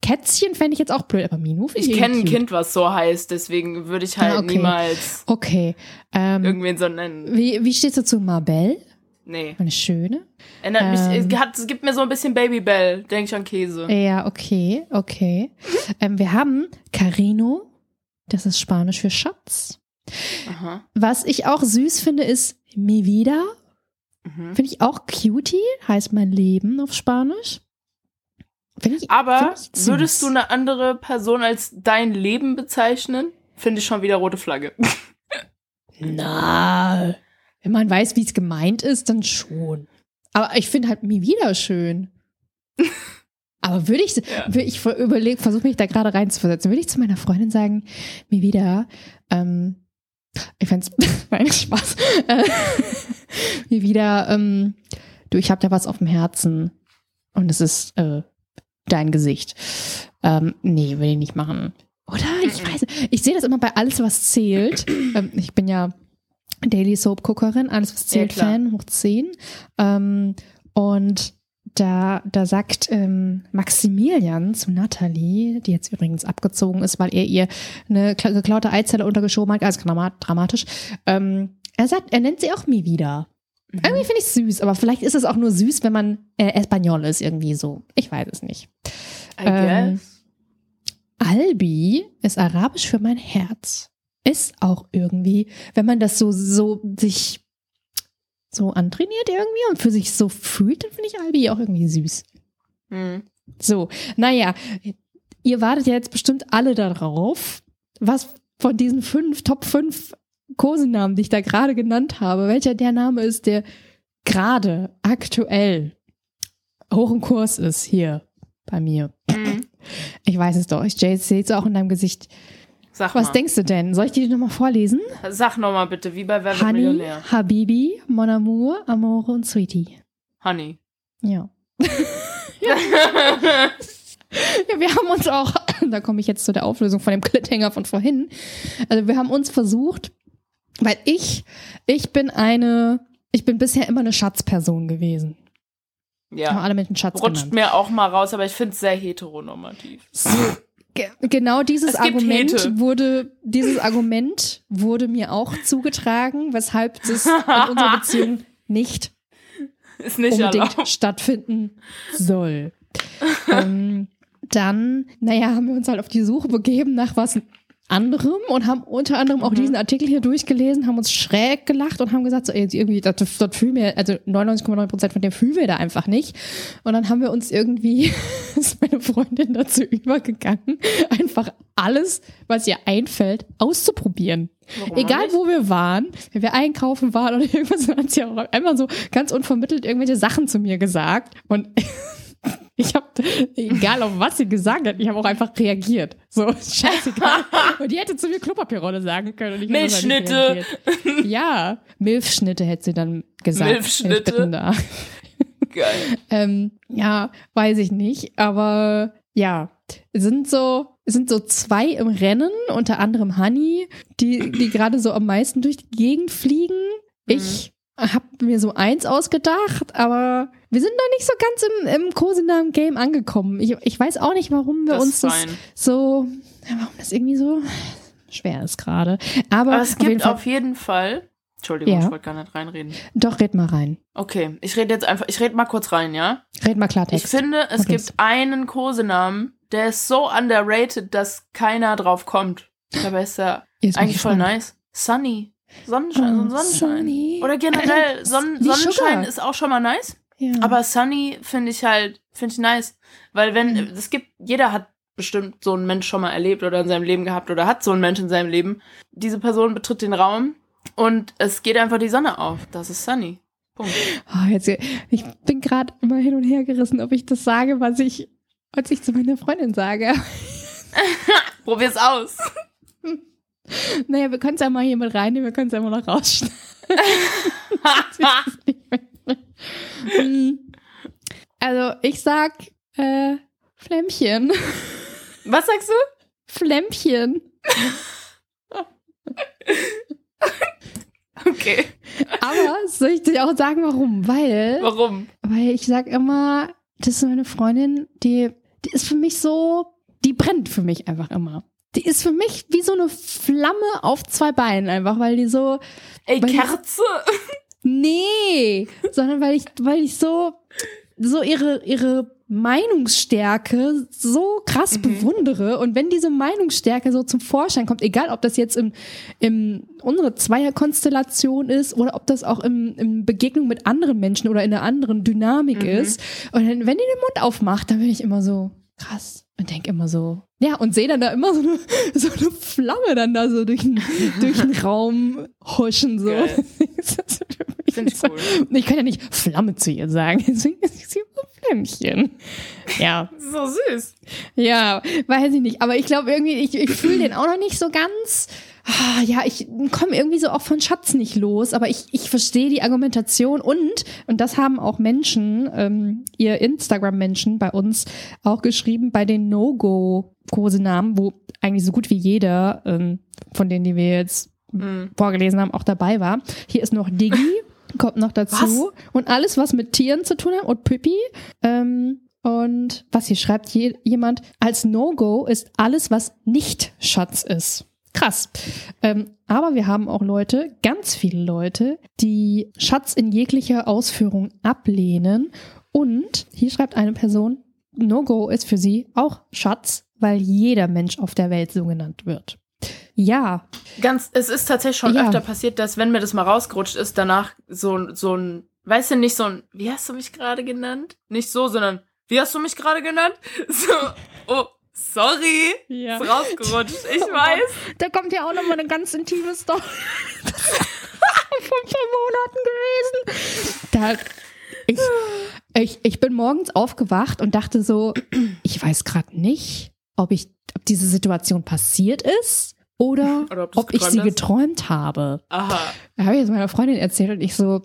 S2: Kätzchen fände ich jetzt auch blöd, aber Minou finde
S1: ich Ich kenne ein Kind, was so heißt, deswegen würde ich halt ah, okay. niemals
S2: okay. Ähm,
S1: irgendwen so nennen.
S2: Wie, wie stehst du zu Marbelle?
S1: Nee.
S2: Eine schöne.
S1: Erinnert ähm, mich, es, gibt mir so ein bisschen Babybell, denke ich an Käse.
S2: Ja, okay, okay. ähm, wir haben Carino, das ist Spanisch für Schatz. Aha. Was ich auch süß finde, ist Mi Vida. Mhm. Finde ich auch cutie, heißt mein Leben auf Spanisch.
S1: Ich, Aber würdest du eine andere Person als dein Leben bezeichnen? Finde ich schon wieder rote Flagge. [LAUGHS]
S2: Na, wenn man weiß, wie es gemeint ist, dann schon. Aber ich finde halt Mi Vida schön. [LAUGHS] Aber würde ich, ja. ich überlegen, versuche mich da gerade reinzuversetzen, würde ich zu meiner Freundin sagen, Mi Vida, ähm, ich fände es, nein, [LAUGHS] Spaß, äh, [LAUGHS] wie wieder, ähm, du, ich habe da was auf dem Herzen und es ist äh, dein Gesicht. Ähm, nee, will ich nicht machen. Oder? Ich weiß, ich sehe das immer bei alles, was zählt. [CLEARS THROAT] ähm, ich bin ja Daily Soap Guckerin, alles was zählt ja, Fan hoch 10. Ähm, und da, da sagt ähm, Maximilian zu Natalie, die jetzt übrigens abgezogen ist, weil er ihr eine geklaute Eizelle untergeschoben hat, also dramatisch. Ähm, er sagt, er nennt sie auch Mi wieder. Mhm. Irgendwie finde ich es süß, aber vielleicht ist es auch nur süß, wenn man äh, Espanol ist, irgendwie so. Ich weiß es nicht.
S1: I ähm,
S2: Albi ist arabisch für mein Herz. Ist auch irgendwie, wenn man das so, so sich so antrainiert irgendwie und für sich so fühlt, dann finde ich Albi auch irgendwie süß. Mhm. So, naja, ihr wartet ja jetzt bestimmt alle darauf, was von diesen fünf, Top 5 Kosenamen, die ich da gerade genannt habe, welcher der Name ist, der gerade aktuell hoch im Kurs ist hier bei mir. Mhm. Ich weiß es doch. Ich sehe es auch in deinem Gesicht.
S1: Sag
S2: Was
S1: mal.
S2: denkst du denn? Soll ich die nochmal vorlesen?
S1: Sag nochmal bitte, wie bei Wer
S2: Honey,
S1: Millionär.
S2: Habibi, Mon Amour, Amore und Sweetie.
S1: Honey.
S2: Ja. ja. [LAUGHS] ja. wir haben uns auch, [LAUGHS] da komme ich jetzt zu der Auflösung von dem Cliffhanger von vorhin. Also wir haben uns versucht, weil ich, ich bin eine, ich bin bisher immer eine Schatzperson gewesen. Ja. Haben alle mit dem Schatz
S1: Rutscht genannt. mir auch mal raus, aber ich finde es sehr heteronormativ. So,
S2: genau dieses Argument wurde, dieses Argument wurde mir auch zugetragen, weshalb das in unserer [LAUGHS] Beziehung nicht,
S1: nicht
S2: unbedingt
S1: erlaubt.
S2: stattfinden soll. [LAUGHS] ähm, dann, naja, haben wir uns halt auf die Suche begeben nach was anderem und haben unter anderem auch mhm. diesen Artikel hier durchgelesen, haben uns schräg gelacht und haben gesagt, so, ey, irgendwie, das, das fühlen wir, also 99,9 Prozent von dem fühlen wir da einfach nicht. Und dann haben wir uns irgendwie, [LAUGHS] ist meine Freundin dazu übergegangen, einfach alles, was ihr einfällt, auszuprobieren. Warum Egal wo wir waren, wenn wir einkaufen waren oder [LAUGHS] irgendwas, dann hat sie auch einmal so ganz unvermittelt irgendwelche Sachen zu mir gesagt und [LAUGHS] ich habe, egal auf was sie gesagt hat, ich habe auch einfach reagiert. So, [LAUGHS] scheißegal. Und die hätte zu mir Klopapierrolle sagen können. Und ich
S1: Milchschnitte.
S2: Ja, Milchschnitte hätte sie dann gesagt.
S1: Milchschnitte.
S2: Geil. ähm, ja, weiß ich nicht. Aber ja, sind so, sind so zwei im Rennen, unter anderem Honey, die, die gerade so am meisten durch die Gegend fliegen. Ich mhm. Habe mir so eins ausgedacht, aber wir sind noch nicht so ganz im, im Kosenamen-Game angekommen. Ich, ich weiß auch nicht, warum wir das uns das so, warum das irgendwie so schwer ist gerade. Aber,
S1: Aber, es gibt auf jeden Fall, Entschuldigung, ja. ich wollte gar nicht reinreden.
S2: Doch, red mal rein.
S1: Okay, ich rede jetzt einfach, ich rede mal kurz rein, ja?
S2: Red mal Klartext.
S1: Ich finde, es okay. gibt einen Kosenamen, der ist so underrated, dass keiner drauf kommt. Dabei ist er eigentlich voll nice. Sunny. Sonnenschein, oh, so ein Sonnenschein. Sunny. Oder generell, [LAUGHS] Sonnen Sonnenschein Sugar. ist auch schon mal nice. Ja. Aber Sunny finde ich halt, finde ich nice. Weil wenn, mhm. es gibt, jeder hat bestimmt so einen Mensch schon mal erlebt oder in seinem Leben gehabt oder hat so einen Mensch in seinem Leben. Diese Person betritt den Raum und es geht einfach die Sonne auf. Das ist Sunny. Punkt.
S2: Oh, jetzt, ich bin gerade immer hin und her gerissen, ob ich das sage, was ich, was ich zu meiner Freundin sage. [LAUGHS]
S1: Probier's aus. [LAUGHS] [LAUGHS]
S2: Naja, wir können es ja mal hier mit reinnehmen, wir können es ja mal noch rausschneiden. [LAUGHS] Also, ich sag äh, Flämmchen.
S1: Was sagst du?
S2: Flämmchen. [LAUGHS]
S1: okay.
S2: Aber soll ich dir auch sagen, warum? Weil.
S1: Warum?
S2: Weil ich sag immer, das ist meine Freundin, die, die ist für mich so, die brennt für mich einfach immer. Die ist für mich wie so eine Flamme auf zwei Beinen einfach, weil die so.
S1: Ey, Kerze! [LAUGHS]
S2: Nee, sondern weil ich, weil ich so, so ihre, ihre Meinungsstärke so krass mhm. bewundere und wenn diese Meinungsstärke so zum Vorschein kommt, egal ob das jetzt im, im unsere Zweierkonstellation ist oder ob das auch im, im Begegnung mit anderen Menschen oder in einer anderen Dynamik mhm. ist und wenn die den Mund aufmacht, dann bin ich immer so krass und denke immer so ja und sehe dann da immer so eine, [LAUGHS] so eine Flamme dann da so durch den, [LAUGHS] durch den Raum huschen so. [LAUGHS] Ich cool. Ich kann ja nicht Flamme zu ihr sagen. Deswegen ist sie ein Flämmchen. Ja.
S1: so süß.
S2: Ja, weiß ich nicht. Aber ich glaube irgendwie, ich, ich fühle den auch noch nicht so ganz. Ah, ja, ich komme irgendwie so auch von Schatz nicht los, aber ich, ich verstehe die Argumentation und, und das haben auch Menschen, ähm, ihr Instagram-Menschen bei uns auch geschrieben, bei den No-Go-Kosenamen, wo eigentlich so gut wie jeder ähm, von denen, die wir jetzt mhm. vorgelesen haben, auch dabei war. Hier ist noch Diggi [LAUGHS] kommt noch dazu. Was? Und alles, was mit Tieren zu tun hat und Pippi. Ähm, und was hier schreibt je, jemand, als No-Go ist alles, was nicht Schatz ist. Krass. Ähm, aber wir haben auch Leute, ganz viele Leute, die Schatz in jeglicher Ausführung ablehnen. Und hier schreibt eine Person, No-Go ist für sie auch Schatz, weil jeder Mensch auf der Welt so genannt wird. Ja.
S1: Ganz, es ist tatsächlich schon ja. öfter passiert, dass wenn mir das mal rausgerutscht ist, danach so, so ein, weißt du, nicht so ein, wie hast du mich gerade genannt? Nicht so, sondern, wie hast du mich gerade genannt? [LAUGHS] So, oh, sorry, ja. ist rausgerutscht, [LAUGHS] ich oh weiß.
S2: Da kommt ja auch nochmal eine ganz intime Story. [LAUGHS] Vor ein paar Monaten gewesen. Da, ich, ich, ich bin morgens aufgewacht und dachte so, ich weiß gerade nicht, ob ich, ob diese Situation passiert ist oder, oder ob, ob ich sie hast? geträumt habe.
S1: Aha.
S2: Da habe ich jetzt meiner Freundin erzählt und ich so,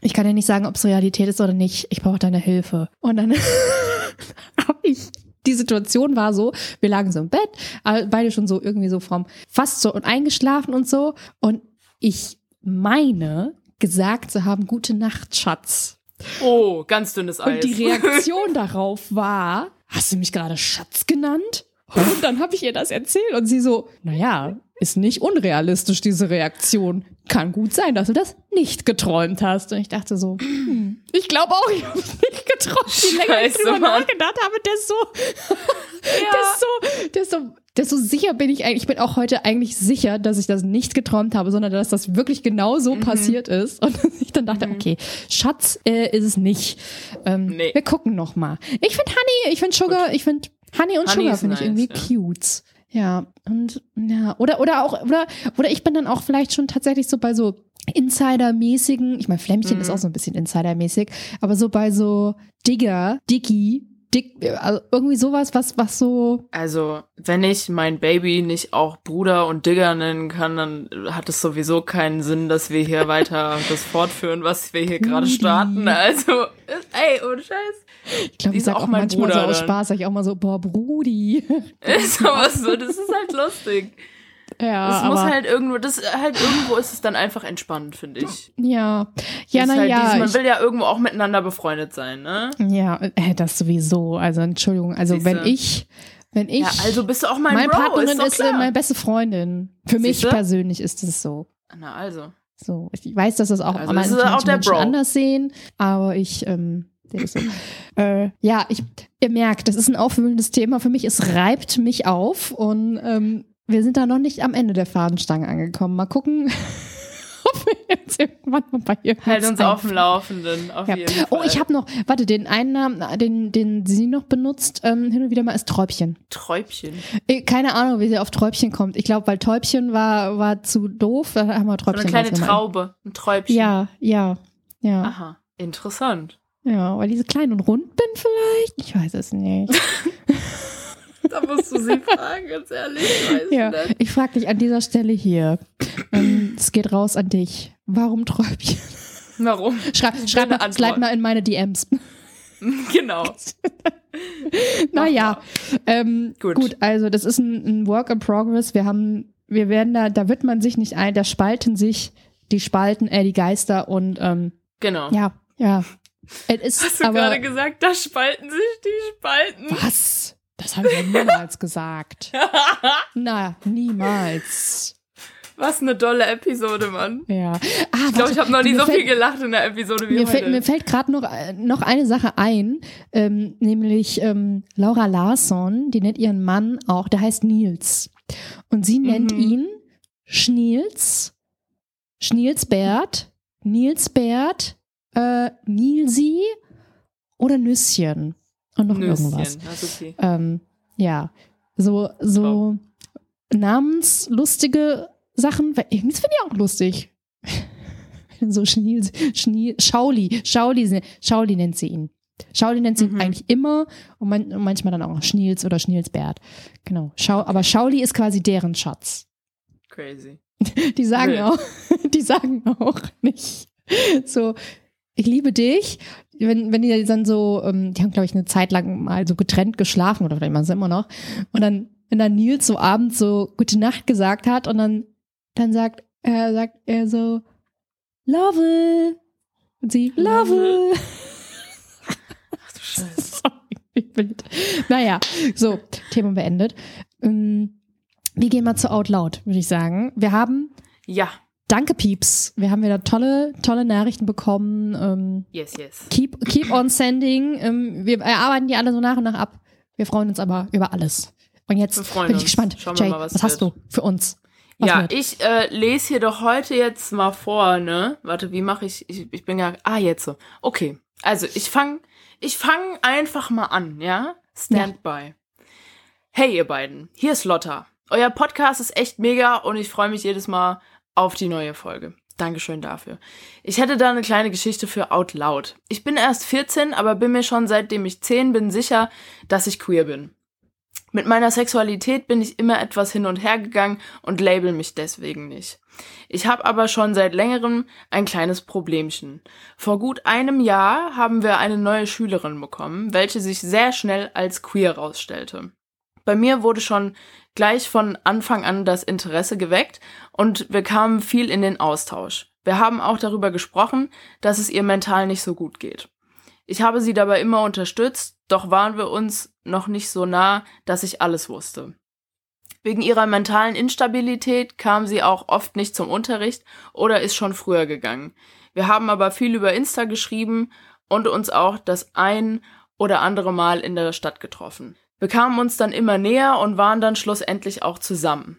S2: ich kann ja nicht sagen, ob es Realität ist oder nicht. Ich brauche deine Hilfe. Und dann [LAUGHS] habe ich die Situation war so, wir lagen so im Bett, beide schon so irgendwie so vom fast so und eingeschlafen und so. Und ich meine, gesagt zu haben, gute Nacht, Schatz.
S1: Oh, ganz dünnes Eis.
S2: Und die Reaktion [LAUGHS] darauf war, hast du mich gerade Schatz genannt? Und dann habe ich ihr das erzählt und sie so, naja, ist nicht unrealistisch, diese Reaktion. Kann gut sein, dass du das nicht geträumt hast. Und ich dachte so, hm, ich glaube auch, ich habe nicht geträumt. Je länger ich drüber nachgedacht habe, desto, [LAUGHS] ja. desto, desto, desto sicher bin ich eigentlich. Ich bin auch heute eigentlich sicher, dass ich das nicht geträumt habe, sondern dass das wirklich genau so mhm. passiert ist. [LAUGHS] Und ich dann dachte, mhm. okay, Schatz äh, ist es nicht. Ähm, nee. Wir gucken noch mal. Ich finde Honey, ich finde Sugar, gut. ich finde Honey und Honey Sugar finde nice, ich irgendwie ja. cute. Ja, und ja, oder oder auch oder oder ich bin dann auch vielleicht schon tatsächlich so bei so Insider-mäßigen, ich meine Flämmchen mhm. ist auch so ein bisschen Insider-mäßig, aber so bei so Digger, Dicky, Dick, also irgendwie sowas, was, was so.
S1: Also, wenn ich mein Baby nicht auch Bruder und Digger nennen kann, dann hat es sowieso keinen Sinn, dass wir hier [LAUGHS] weiter das fortführen, was wir hier gerade starten. Also, ey, ohne Scheiß.
S2: Ich glaube, ich sag auch, auch manchmal Bruder so aus Spaß, sag ich auch mal so, boah, Brudi. [LAUGHS]
S1: Ist aber so, das ist halt lustig. Ja, das muss halt irgendwo, das halt irgendwo ist es dann einfach entspannt, finde ich.
S2: Ja, ja, na halt ja.
S1: Dieses, man will ja irgendwo auch miteinander befreundet sein, ne?
S2: Ja, äh, das sowieso. Also Entschuldigung, also Siehste. wenn ich, wenn ich, ja,
S1: also bist du auch mein
S2: meine
S1: Bro,
S2: Partnerin
S1: ist,
S2: ist äh, meine beste Freundin. Für Siehste? mich persönlich ist es so.
S1: Na also.
S2: So, ich weiß, dass das auch also das manche auch Menschen Bro. anders sehen, aber ich ähm, so. äh, ja, ich, ihr merkt, das ist ein aufwühlendes Thema für mich. Es reibt mich auf und ähm, wir sind da noch nicht am Ende der Fadenstange angekommen. Mal gucken, [LAUGHS] ob wir jetzt irgendwann mal bei ihr
S1: Halt uns auf dem Laufenden, auf ja.
S2: Oh, ich habe noch, warte, den einen Namen, den, den sie noch benutzt, ähm, hin und wieder mal ist Träubchen.
S1: Träubchen?
S2: Äh, keine Ahnung, wie sie auf Träubchen kommt. Ich glaube, weil Täubchen war, war zu doof, da haben wir Träubchen
S1: so Eine kleine Traube, ein Träubchen.
S2: Ja, ja, ja.
S1: Aha, interessant.
S2: Ja, weil diese klein und rund bin vielleicht? Ich weiß es nicht. [LAUGHS] [LAUGHS]
S1: Da musst du sie fragen, ganz ehrlich. Ich
S2: ja, ich frage dich an dieser Stelle hier. Ähm, es geht raus an dich. Warum Träubchen?
S1: Warum?
S2: Schreib, schreib mal, slide mal in meine DMs. [LAUGHS]
S1: Genau. [LAUGHS]
S2: naja, ähm, gut. gut. Also das ist ein, ein, Work in Progress. Wir haben, wir werden da, da wird man sich nicht ein, da spalten sich die Spalten, äh, die Geister und ähm,
S1: genau.
S2: Ja, ja.
S1: Es Hast du gerade gesagt, da spalten sich die Spalten?
S2: Was? Das habe ich ja niemals gesagt. [LAUGHS] Na, niemals.
S1: Was eine tolle Episode, Mann.
S2: Ja. Ah,
S1: ich glaube, ich habe noch nie so fällt, viel gelacht in der Episode wie
S2: mir
S1: heute.
S2: Fällt, mir fällt gerade noch, noch eine Sache ein, ähm, nämlich ähm, Laura Larsson, die nennt ihren Mann auch, der heißt Nils. Und sie nennt mhm. ihn Schniels, Schnielsbert, Nilsbert, äh, Nilsi oder Nüsschen und noch Nüsschen. irgendwas. Okay. Ähm, ja, so, so namenslustige Sachen, das finde ich auch lustig. [LAUGHS] so Schniel, Schniel, Schauli, Schauli, Schauli nennt sie ihn. Schauli nennt sie mhm. ihn eigentlich immer und, man, und, manchmal dann auch Schniels oder Schnielsbert. Genau. Schau, aber Schauli ist quasi deren Schatz.
S1: Crazy. [LAUGHS]
S2: Die sagen Wild. auch, [LAUGHS] die sagen auch nicht so, ich liebe dich wenn, wenn die dann so, ähm, die haben, glaube ich, eine Zeit lang mal so getrennt geschlafen oder vielleicht machen sie immer noch. Und dann, wenn dann Nils so abends so Gute Nacht gesagt hat und dann, dann sagt, er sagt er so, Love. Und sie, Love. Ach du Scheiße. [LAUGHS] naja, so, Thema beendet. Ähm, wir gehen mal zu Out Loud, würde ich sagen. Wir haben
S1: ja
S2: Danke, Pieps. Wir haben wieder tolle, tolle Nachrichten bekommen. Ähm,
S1: yes, yes.
S2: Keep, keep on sending. Ähm, wir erarbeiten die alle so nach und nach ab. Wir freuen uns aber über alles. Und jetzt bin ich gespannt. Jay, mal, was, was hast du für uns?
S1: Was ja, wird? ich äh, lese hier doch heute jetzt mal vor, ne? Warte, wie mache ich, ich? Ich bin ja. Ah, jetzt so. Okay. Also, ich fange ich fang einfach mal an, ja? Standby. Ja. Hey, ihr beiden. Hier ist Lotta. Euer Podcast ist echt mega und ich freue mich jedes Mal auf die neue Folge. Dankeschön dafür. Ich hätte da eine kleine Geschichte für Out Loud. Ich bin erst 14, aber bin mir schon seitdem ich 10 bin sicher, dass ich queer bin. Mit meiner Sexualität bin ich immer etwas hin und her gegangen und label mich deswegen nicht. Ich habe aber schon seit längerem ein kleines Problemchen. Vor gut einem Jahr haben wir eine neue Schülerin bekommen, welche sich sehr schnell als queer rausstellte. Bei mir wurde schon gleich von Anfang an das Interesse geweckt und wir kamen viel in den Austausch. Wir haben auch darüber gesprochen, dass es ihr mental nicht so gut geht. Ich habe sie dabei immer unterstützt, doch waren wir uns noch nicht so nah, dass ich alles wusste. Wegen ihrer mentalen Instabilität kam sie auch oft nicht zum Unterricht oder ist schon früher gegangen. Wir haben aber viel über Insta geschrieben und uns auch das ein oder andere Mal in der Stadt getroffen. Wir kamen uns dann immer näher und waren dann schlussendlich auch zusammen.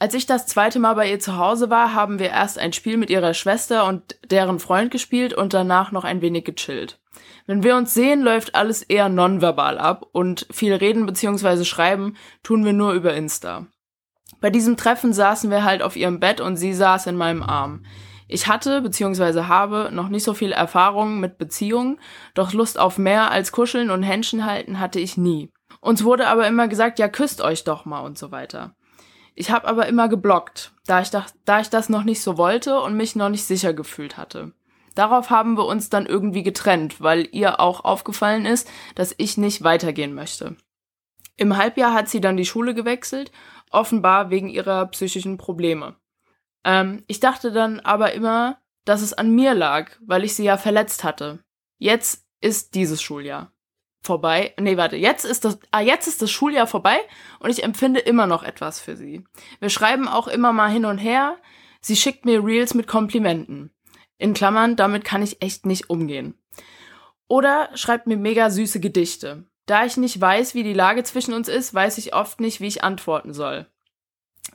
S1: Als ich das zweite Mal bei ihr zu Hause war, haben wir erst ein Spiel mit ihrer Schwester und deren Freund gespielt und danach noch ein wenig gechillt. Wenn wir uns sehen, läuft alles eher nonverbal ab und viel reden bzw. schreiben tun wir nur über Insta. Bei diesem Treffen saßen wir halt auf ihrem Bett und sie saß in meinem Arm. Ich hatte bzw. habe noch nicht so viel Erfahrung mit Beziehungen, doch Lust auf mehr als Kuscheln und Händchen halten hatte ich nie. Uns wurde aber immer gesagt, ja, küsst euch doch mal und so weiter. Ich habe aber immer geblockt, da ich, da ich das noch nicht so wollte und mich noch nicht sicher gefühlt hatte. Darauf haben wir uns dann irgendwie getrennt, weil ihr auch aufgefallen ist, dass ich nicht weitergehen möchte. Im Halbjahr hat sie dann die Schule gewechselt, offenbar wegen ihrer psychischen Probleme. Ähm, ich dachte dann aber immer, dass es an mir lag, weil ich sie ja verletzt hatte. Jetzt ist dieses Schuljahr vorbei. Nee, warte, jetzt ist das, ah, jetzt ist das Schuljahr vorbei und ich empfinde immer noch etwas für sie. Wir schreiben auch immer mal hin und her. Sie schickt mir Reels mit Komplimenten. In Klammern, damit kann ich echt nicht umgehen. Oder schreibt mir mega süße Gedichte. Da ich nicht weiß, wie die Lage zwischen uns ist, weiß ich oft nicht, wie ich antworten soll.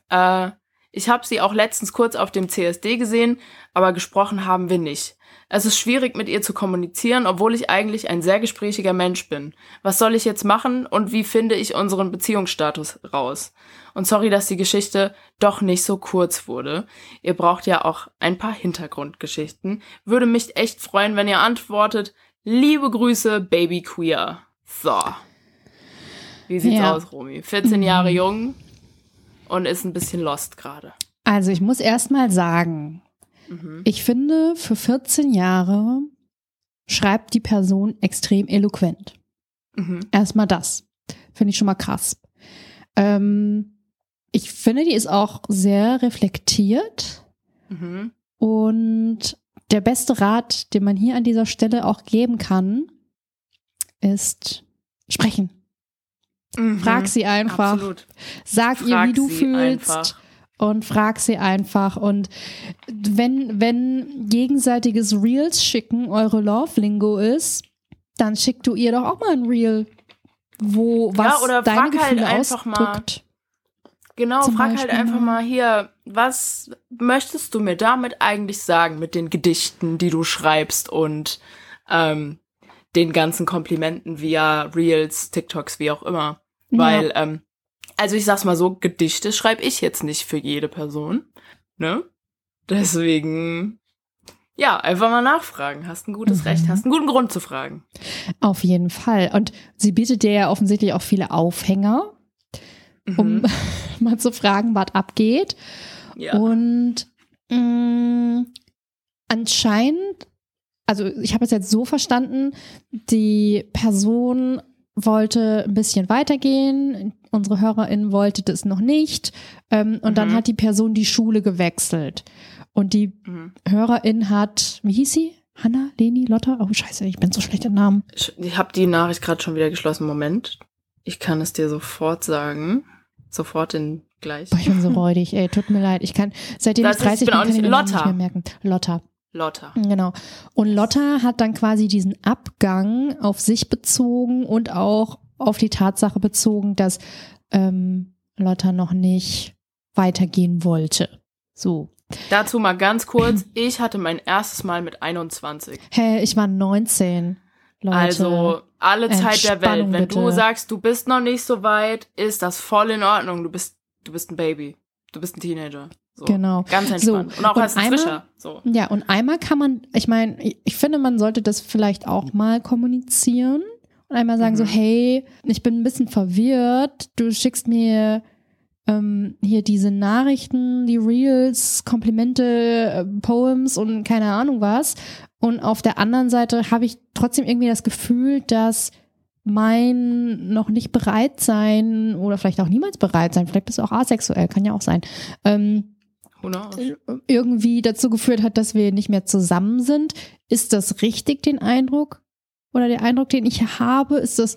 S1: Äh, ich habe sie auch letztens kurz auf dem CSD gesehen, aber gesprochen haben wir nicht. Es ist schwierig, mit ihr zu kommunizieren, obwohl ich eigentlich ein sehr gesprächiger Mensch bin. Was soll ich jetzt machen und wie finde ich unseren Beziehungsstatus raus? Und sorry, dass die Geschichte doch nicht so kurz wurde. Ihr braucht ja auch ein paar Hintergrundgeschichten. Würde mich echt freuen, wenn ihr antwortet. Liebe Grüße, Baby Queer. So. Wie sieht's ja. aus, Romy? 14 Jahre [LAUGHS] jung und ist ein bisschen lost gerade.
S2: Also ich muss erst mal sagen, mhm. ich finde, für 14 Jahre schreibt die Person extrem eloquent. Mhm. Erstmal das. Finde ich schon mal krass. Ähm, ich finde, die ist auch sehr reflektiert. Mhm. Und der beste Rat, den man hier an dieser Stelle auch geben kann, ist sprechen. Mhm. Frag sie einfach. Absolut. Sag frag ihr, wie du fühlst. Einfach. Und frag sie einfach. Und wenn, wenn gegenseitiges Reels schicken eure Love-Lingo ist, dann schick du ihr doch auch mal ein Reel, wo was ja, oder deine frag halt Gefühle halt einfach ausdrückt.
S1: Mal. Genau, Zum frag halt Beispiel. halt einfach mal hier, was möchtest du mir damit eigentlich sagen mit den Gedichten, die du schreibst und ähm, den ganzen Komplimenten via Reels, TikToks, wie auch immer. Weil, ja. ähm, also ich sag's mal so, Gedichte schreibe ich jetzt nicht für jede Person. Ne? Deswegen, ja, einfach mal nachfragen. Hast ein gutes mhm. Recht, hast einen guten Grund zu fragen.
S2: Auf jeden Fall. Und sie bietet dir ja offensichtlich auch viele Aufhänger, um mhm. [LAUGHS] mal zu fragen, was abgeht. Ja. Und mh, mm, anscheinend also ich habe es jetzt so verstanden, die Person wollte ein bisschen weitergehen, unsere Hörerin wollte das noch nicht ähm, und mhm. dann hat die Person die Schule gewechselt und die mhm. Hörerin hat, wie hieß sie? Hanna, Leni, Lotta? Oh scheiße, ich bin so schlecht im Namen.
S1: Ich, ich habe die Nachricht gerade schon wieder geschlossen. Moment, ich kann es dir sofort sagen. Sofort in gleich.
S2: Boah, ich bin so [LAUGHS] räudig, ey, tut mir leid. Ich kann, seitdem das ich 30 ist, bin, kann ich mir nicht mehr merken. Lotta.
S1: Lotta.
S2: Genau. Und Lotta hat dann quasi diesen Abgang auf sich bezogen und auch auf die Tatsache bezogen, dass ähm, Lotta noch nicht weitergehen wollte. So.
S1: Dazu mal ganz kurz. Ich hatte mein erstes Mal mit 21.
S2: Hä, hey, ich war 19.
S1: Leute. Also alle Zeit der Welt. Wenn bitte. du sagst, du bist noch nicht so weit, ist das voll in Ordnung. Du bist, du bist ein Baby. Du bist ein Teenager. So,
S2: genau.
S1: Ganz entspannt. So. Und auch und als einmal, Frischer. So.
S2: Ja, und einmal kann man, ich meine, ich, ich, finde, man sollte das vielleicht auch mal kommunizieren und einmal sagen mhm. so, hey, ich bin ein bisschen verwirrt, du schickst mir ähm, hier diese Nachrichten, die Reels, Komplimente, äh, Poems und keine Ahnung was. Und auf der anderen Seite habe ich trotzdem irgendwie das Gefühl, dass mein noch nicht bereit sein oder vielleicht auch niemals bereit sein, vielleicht bist du auch asexuell, kann ja auch sein, ähm, irgendwie dazu geführt hat, dass wir nicht mehr zusammen sind. Ist das richtig, den Eindruck? Oder der Eindruck, den ich habe, ist das,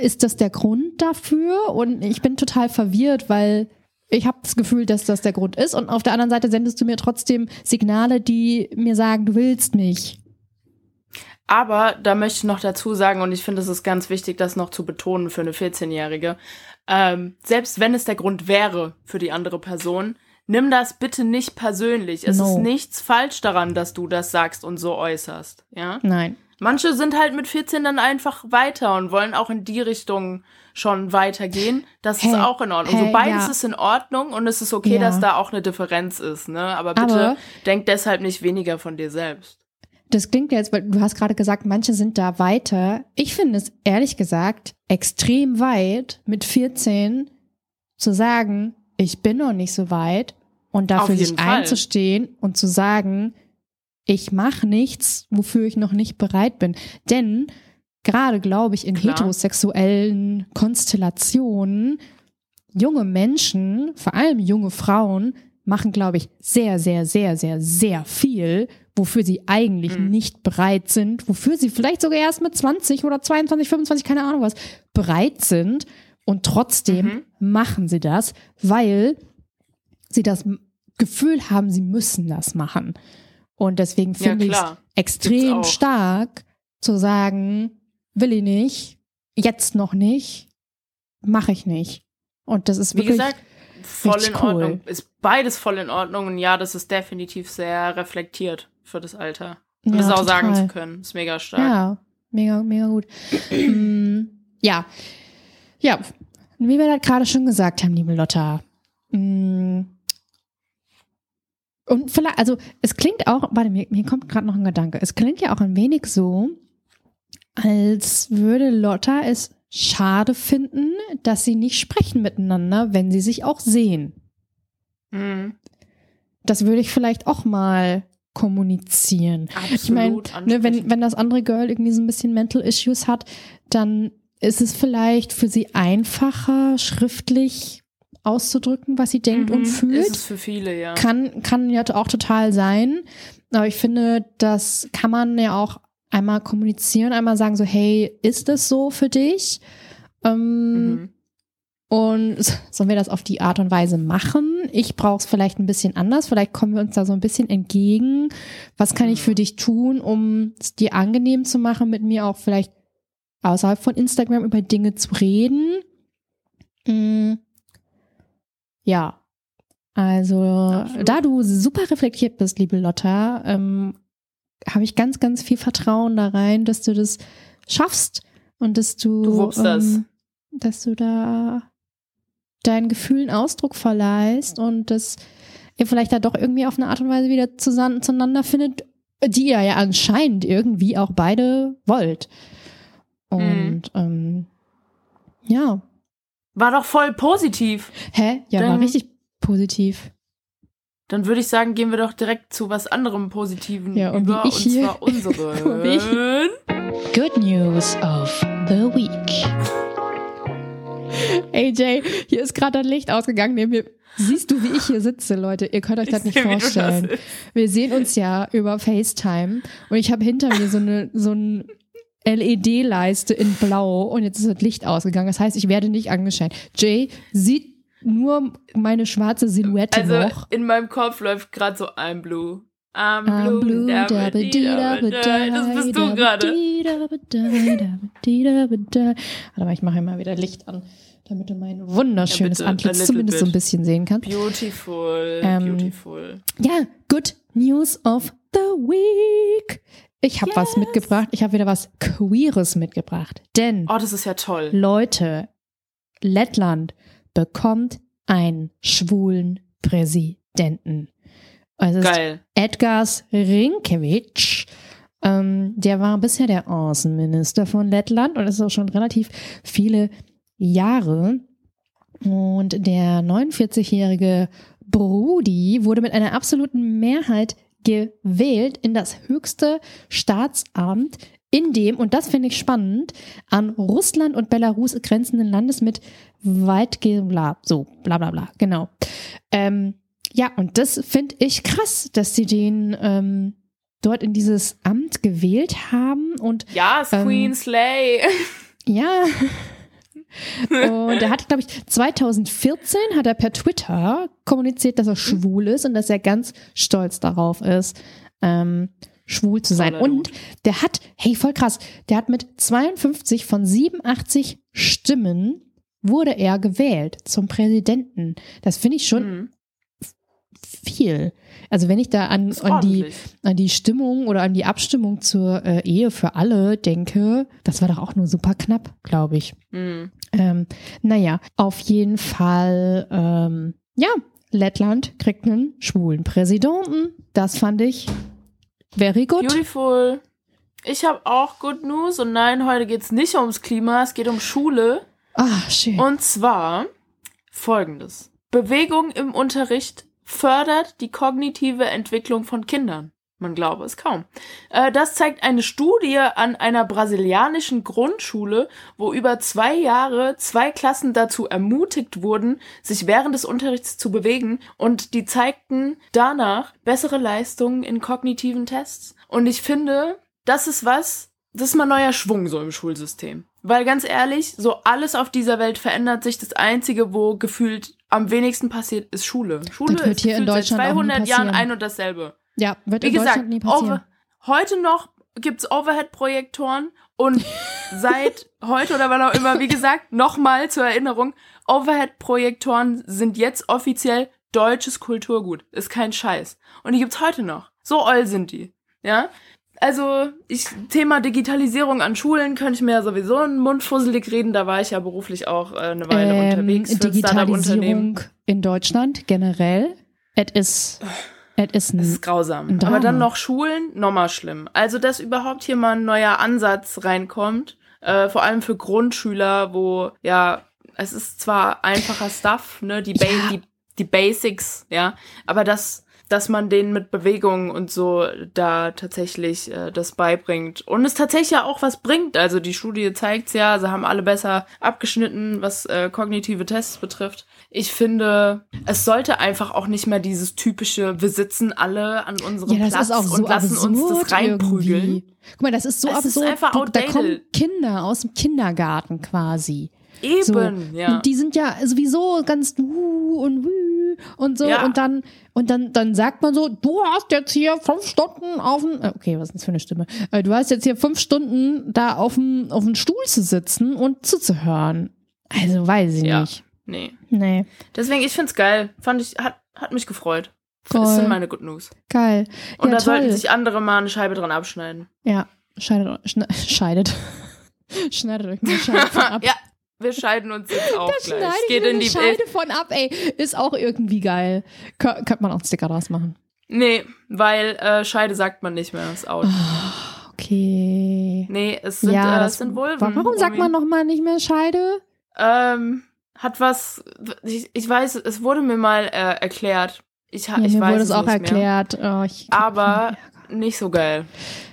S2: ist das der Grund dafür? Und ich bin total verwirrt, weil ich habe das Gefühl, dass das der Grund ist. Und auf der anderen Seite sendest du mir trotzdem Signale, die mir sagen, du willst mich.
S1: Aber da möchte ich noch dazu sagen, und ich finde, es ist ganz wichtig, das noch zu betonen für eine 14-Jährige. Ähm, selbst wenn es der Grund wäre für die andere Person, nimm das bitte nicht persönlich. Es no. ist nichts falsch daran, dass du das sagst und so äußerst. Ja?
S2: Nein.
S1: Manche sind halt mit 14 dann einfach weiter und wollen auch in die Richtung schon weitergehen. Das hey, ist auch in Ordnung. Hey, so beides ja. ist in Ordnung und es ist okay, ja. dass da auch eine Differenz ist, ne? Aber bitte Aber denk deshalb nicht weniger von dir selbst.
S2: Das klingt jetzt, weil du hast gerade gesagt, manche sind da weiter. Ich finde es ehrlich gesagt extrem weit, mit 14 zu sagen, ich bin noch nicht so weit und dafür sich Fall. einzustehen und zu sagen, ich mache nichts, wofür ich noch nicht bereit bin. Denn gerade, glaube ich, in Klar. heterosexuellen Konstellationen, junge Menschen, vor allem junge Frauen, machen, glaube ich, sehr, sehr, sehr, sehr, sehr viel, wofür sie eigentlich mhm. nicht bereit sind, wofür sie vielleicht sogar erst mit 20 oder 22, 25, keine Ahnung was, bereit sind. Und trotzdem mhm. machen sie das, weil sie das Gefühl haben, sie müssen das machen. Und deswegen finde ja, ich es extrem stark zu sagen, will ich nicht, jetzt noch nicht, mache ich nicht. Und das ist Wie wirklich gesagt,
S1: voll in cool. Ordnung. Ist beides voll in Ordnung und ja, das ist definitiv sehr reflektiert für das Alter. Und ja, das auch total. sagen zu können, ist mega stark.
S2: Ja, mega, mega gut. [CLEARS THROAT] mm, ja, wie wir das gerade schon gesagt haben, liebe Lotta. Mm, und vielleicht, also es klingt auch, warte, mir, mir kommt gerade noch ein Gedanke. Es klingt ja auch ein wenig so, als würde Lotta es schade finden, dass sie nicht sprechen miteinander, wenn sie sich auch sehen. Mhm. Das würde ich vielleicht auch mal kommunizieren. Absolut ich meine, ne, wenn, wenn das andere Girl irgendwie so ein bisschen Mental Issues hat, dann ist es vielleicht für sie einfacher, schriftlich auszudrücken, was sie denkt mhm, und fühlt. Ist
S1: es für viele, ja.
S2: Kann, kann ja auch total sein. Aber ich finde, das kann man ja auch einmal kommunizieren, einmal sagen so, hey, ist das so für dich? Ähm, mhm. Und sollen wir das auf die Art und Weise machen? Ich brauche es vielleicht ein bisschen anders. Vielleicht kommen wir uns da so ein bisschen entgegen. Was kann ich für mhm. dich tun, um es dir angenehm zu machen, mit mir auch vielleicht außerhalb von Instagram über Dinge zu reden? Mhm. Ja. Also, Absolut. da du super reflektiert bist, liebe Lotta, ähm, habe ich ganz, ganz viel Vertrauen da rein, dass du das schaffst und dass du,
S1: du ähm, das.
S2: dass du da deinen Gefühlen Ausdruck verleihst und dass ihr vielleicht da doch irgendwie auf eine Art und Weise wieder zueinander findet, die ihr ja anscheinend irgendwie auch beide wollt. Und mhm. ähm, ja.
S1: War doch voll positiv.
S2: Hä? Ja, Dann war richtig positiv.
S1: Dann würde ich sagen, gehen wir doch direkt zu was anderem Positiven ja, und über, und hier, zwar [LAUGHS] unsere
S2: Good News of the Week. AJ, hier ist gerade ein Licht ausgegangen neben mir. Siehst du, wie ich hier sitze, Leute? Ihr könnt euch das nicht vorstellen. Das wir sehen uns ja über FaceTime und ich habe hinter mir so eine so ein LED-Leiste in Blau und jetzt ist das Licht ausgegangen. Das heißt, ich werde nicht angescheint. Jay sieht nur meine schwarze Silhouette also noch.
S1: in meinem Kopf läuft gerade so I'm Blue. I'm, I'm blue, blue das bist du gerade.
S2: Warte mal, ich mache mal wieder Licht an, damit du mein wunderschönes ja, Antlitz zumindest bit. so ein bisschen sehen kannst.
S1: Beautiful, ähm, beautiful.
S2: Ja, good news of the week. Ich habe yes. was mitgebracht. Ich habe wieder was Queeres mitgebracht. Denn.
S1: Oh, das ist ja toll.
S2: Leute, Lettland bekommt einen schwulen Präsidenten. Also Geil. Edgars Rinkewitsch. Ähm, der war bisher der Außenminister von Lettland und das ist auch schon relativ viele Jahre. Und der 49-jährige Brudi wurde mit einer absoluten Mehrheit gewählt in das höchste Staatsamt in dem, und das finde ich spannend, an Russland und Belarus grenzenden Landes mit weitgehend bla, so, bla bla bla, genau. Ähm, Ja, und das finde ich krass, dass sie den ähm, dort in dieses Amt gewählt haben und
S1: ja, ähm, Queen Slay.
S2: Ja. [LAUGHS] Und er hat, glaube ich, 2014 hat er per Twitter kommuniziert, dass er schwul ist und dass er ganz stolz darauf ist, ähm, schwul zu sein. Und der hat, hey, voll krass, der hat mit 52 von 87 Stimmen wurde er gewählt zum Präsidenten. Das finde ich schon mhm. Viel. Also wenn ich da an, an, die, an die Stimmung oder an die Abstimmung zur äh, Ehe für alle denke, das war doch auch nur super knapp, glaube ich. Mhm. Ähm, naja, auf jeden Fall, ähm, ja, Lettland kriegt einen schwulen Präsidenten. Das fand ich very good.
S1: Beautiful. Ich habe auch Good News und nein, heute geht es nicht ums Klima, es geht um Schule.
S2: Ah, schön.
S1: Und zwar folgendes. Bewegung im Unterricht fördert die kognitive Entwicklung von Kindern. Man glaube es kaum. Äh, das zeigt eine Studie an einer brasilianischen Grundschule, wo über zwei Jahre zwei Klassen dazu ermutigt wurden, sich während des Unterrichts zu bewegen und die zeigten danach bessere Leistungen in kognitiven Tests. Und ich finde, das ist was, das ist mal neuer Schwung so im Schulsystem. Weil ganz ehrlich, so alles auf dieser Welt verändert sich. Das Einzige, wo gefühlt am wenigsten passiert, ist Schule. Schule
S2: das wird hier in Deutschland
S1: seit 200 Jahren ein und dasselbe.
S2: Ja, wird Wie in gesagt, Deutschland nie passieren.
S1: Heute noch gibt's Overhead-Projektoren und [LAUGHS] seit heute oder wann auch immer, wie gesagt, nochmal zur Erinnerung, Overhead-Projektoren sind jetzt offiziell deutsches Kulturgut. Ist kein Scheiß. Und die gibt's heute noch. So oll sind die. Ja? Also, ich, Thema Digitalisierung an Schulen könnte ich mir ja sowieso einen Mund fusselig reden. Da war ich ja beruflich auch äh, eine Weile ähm, unterwegs
S2: für Digitalisierung in Deutschland generell. Es ist, es ist,
S1: ist grausam. Aber dann noch Schulen, nochmal schlimm. Also, dass überhaupt hier mal ein neuer Ansatz reinkommt, äh, vor allem für Grundschüler, wo, ja, es ist zwar einfacher Stuff, ne, die, ba ja. die, die Basics, ja, aber das dass man denen mit Bewegungen und so da tatsächlich äh, das beibringt. Und es tatsächlich ja auch was bringt. Also die Studie zeigt's ja, sie haben alle besser abgeschnitten, was äh, kognitive Tests betrifft. Ich finde, es sollte einfach auch nicht mehr dieses typische, wir sitzen alle an unserem ja, Platz so und lassen uns das reinprügeln.
S2: Irgendwie. Guck mal, das ist so es absurd. Ist einfach du, da kommen Kinder aus dem Kindergarten quasi.
S1: Eben,
S2: so.
S1: ja.
S2: Die sind ja sowieso ganz wuh und wuh und so ja. und dann und dann dann sagt man so, du hast jetzt hier fünf Stunden auf dem äh, okay, was ist das für eine Stimme? Äh, du hast jetzt hier fünf Stunden da auf dem auf dem Stuhl zu sitzen und zuzuhören. Also weiß ich ja. nicht.
S1: Nee.
S2: Nee.
S1: Deswegen ich find's geil. Fand ich hat hat mich gefreut. Voll. Das sind meine Good News.
S2: Geil.
S1: Und ja, da toll. sollten sich andere mal eine Scheibe dran abschneiden.
S2: Ja, [LAUGHS] scheidet scheidet. [LAUGHS] Schneidet euch eine Scheibe ab. [LAUGHS]
S1: ja, wir scheiden uns jetzt auch
S2: da
S1: gleich.
S2: Ich geht in die Scheide von ab, ey. Ist auch irgendwie geil. Kön könnte man auch einen Sticker draus machen.
S1: Nee, weil äh, Scheide sagt man nicht mehr, ist out.
S2: Oh, okay.
S1: Nee, es sind, ja, äh, es sind Vulven.
S2: Warum sagt man nochmal nicht mehr Scheide?
S1: Ähm, hat was, ich, ich weiß, es wurde mir mal äh, erklärt. Ich,
S2: ja,
S1: ich
S2: mir
S1: weiß
S2: wurde es auch erklärt.
S1: Oh, Aber nicht so geil.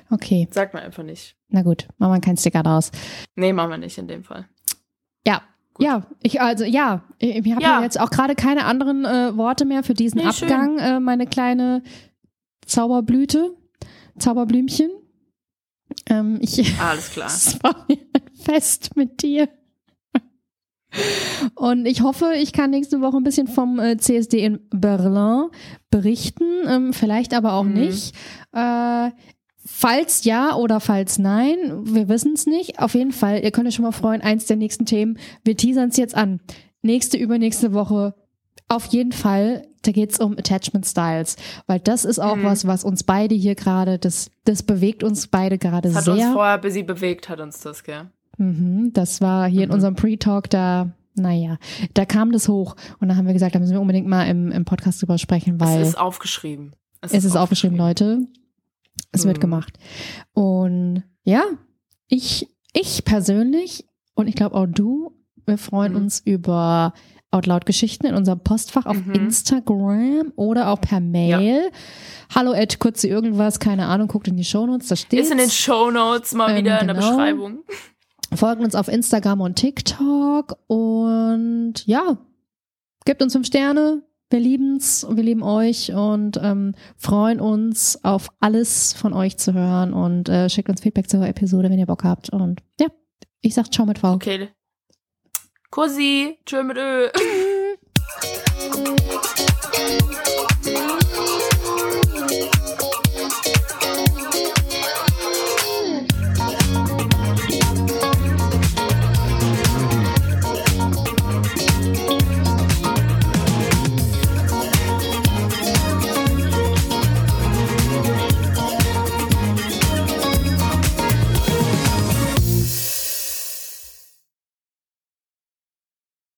S2: Okay.
S1: Sagt man einfach nicht.
S2: Na gut, machen wir keinen Sticker draus.
S1: Nee, machen wir nicht in dem Fall.
S2: Ja. Ja, ich also ja, ich, ich habe ja. ja. jetzt auch gerade keine anderen äh, Worte mehr für diesen nee, Abgang, äh, meine kleine Zauberblüte, Zauberblümchen. Ähm, ich,
S1: Alles klar. [LAUGHS]
S2: es war mir ein Fest mit dir. Und ich hoffe, ich kann nächste Woche ein bisschen vom äh, CSD in Berlin berichten, ähm, vielleicht aber auch mhm. nicht. Äh, Falls ja oder falls nein, wir wissen es nicht. Auf jeden Fall, ihr könnt euch schon mal freuen, eins der nächsten Themen. Wir teasern es jetzt an. Nächste, übernächste Woche auf jeden Fall, da geht es um Attachment Styles, weil das ist auch mhm. was, was uns beide hier gerade, das, das bewegt uns beide gerade sehr.
S1: Hat uns vorher bis sie bewegt, hat uns das, gell?
S2: Mhm, das war hier mhm. in unserem Pre-Talk, da, naja, da kam das hoch und da haben wir gesagt, da müssen wir unbedingt mal im, im Podcast drüber sprechen, weil.
S1: Es ist aufgeschrieben.
S2: Es, es ist, aufgeschrieben, Leute. Es wird mhm. gemacht. Und ja, ich, ich persönlich und ich glaube auch du, wir freuen mhm. uns über Outloud-Geschichten in unserem Postfach auf mhm. Instagram oder auch per Mail. Ja. Hallo Ed, kurze irgendwas, keine Ahnung, guckt in die Shownotes, da steht
S1: Ist in den Shownotes mal ähm, wieder genau. in der genau. Beschreibung.
S2: Folgt uns auf Instagram und TikTok und ja, gebt uns fünf Sterne, wir lieben's und wir lieben euch und ähm, freuen uns auf alles von euch zu hören und äh, schickt uns Feedback zur Episode, wenn ihr Bock habt. Und ja, ich sag ciao mit V.
S1: Okay. Cosi, tschö mit Ö. [LAUGHS]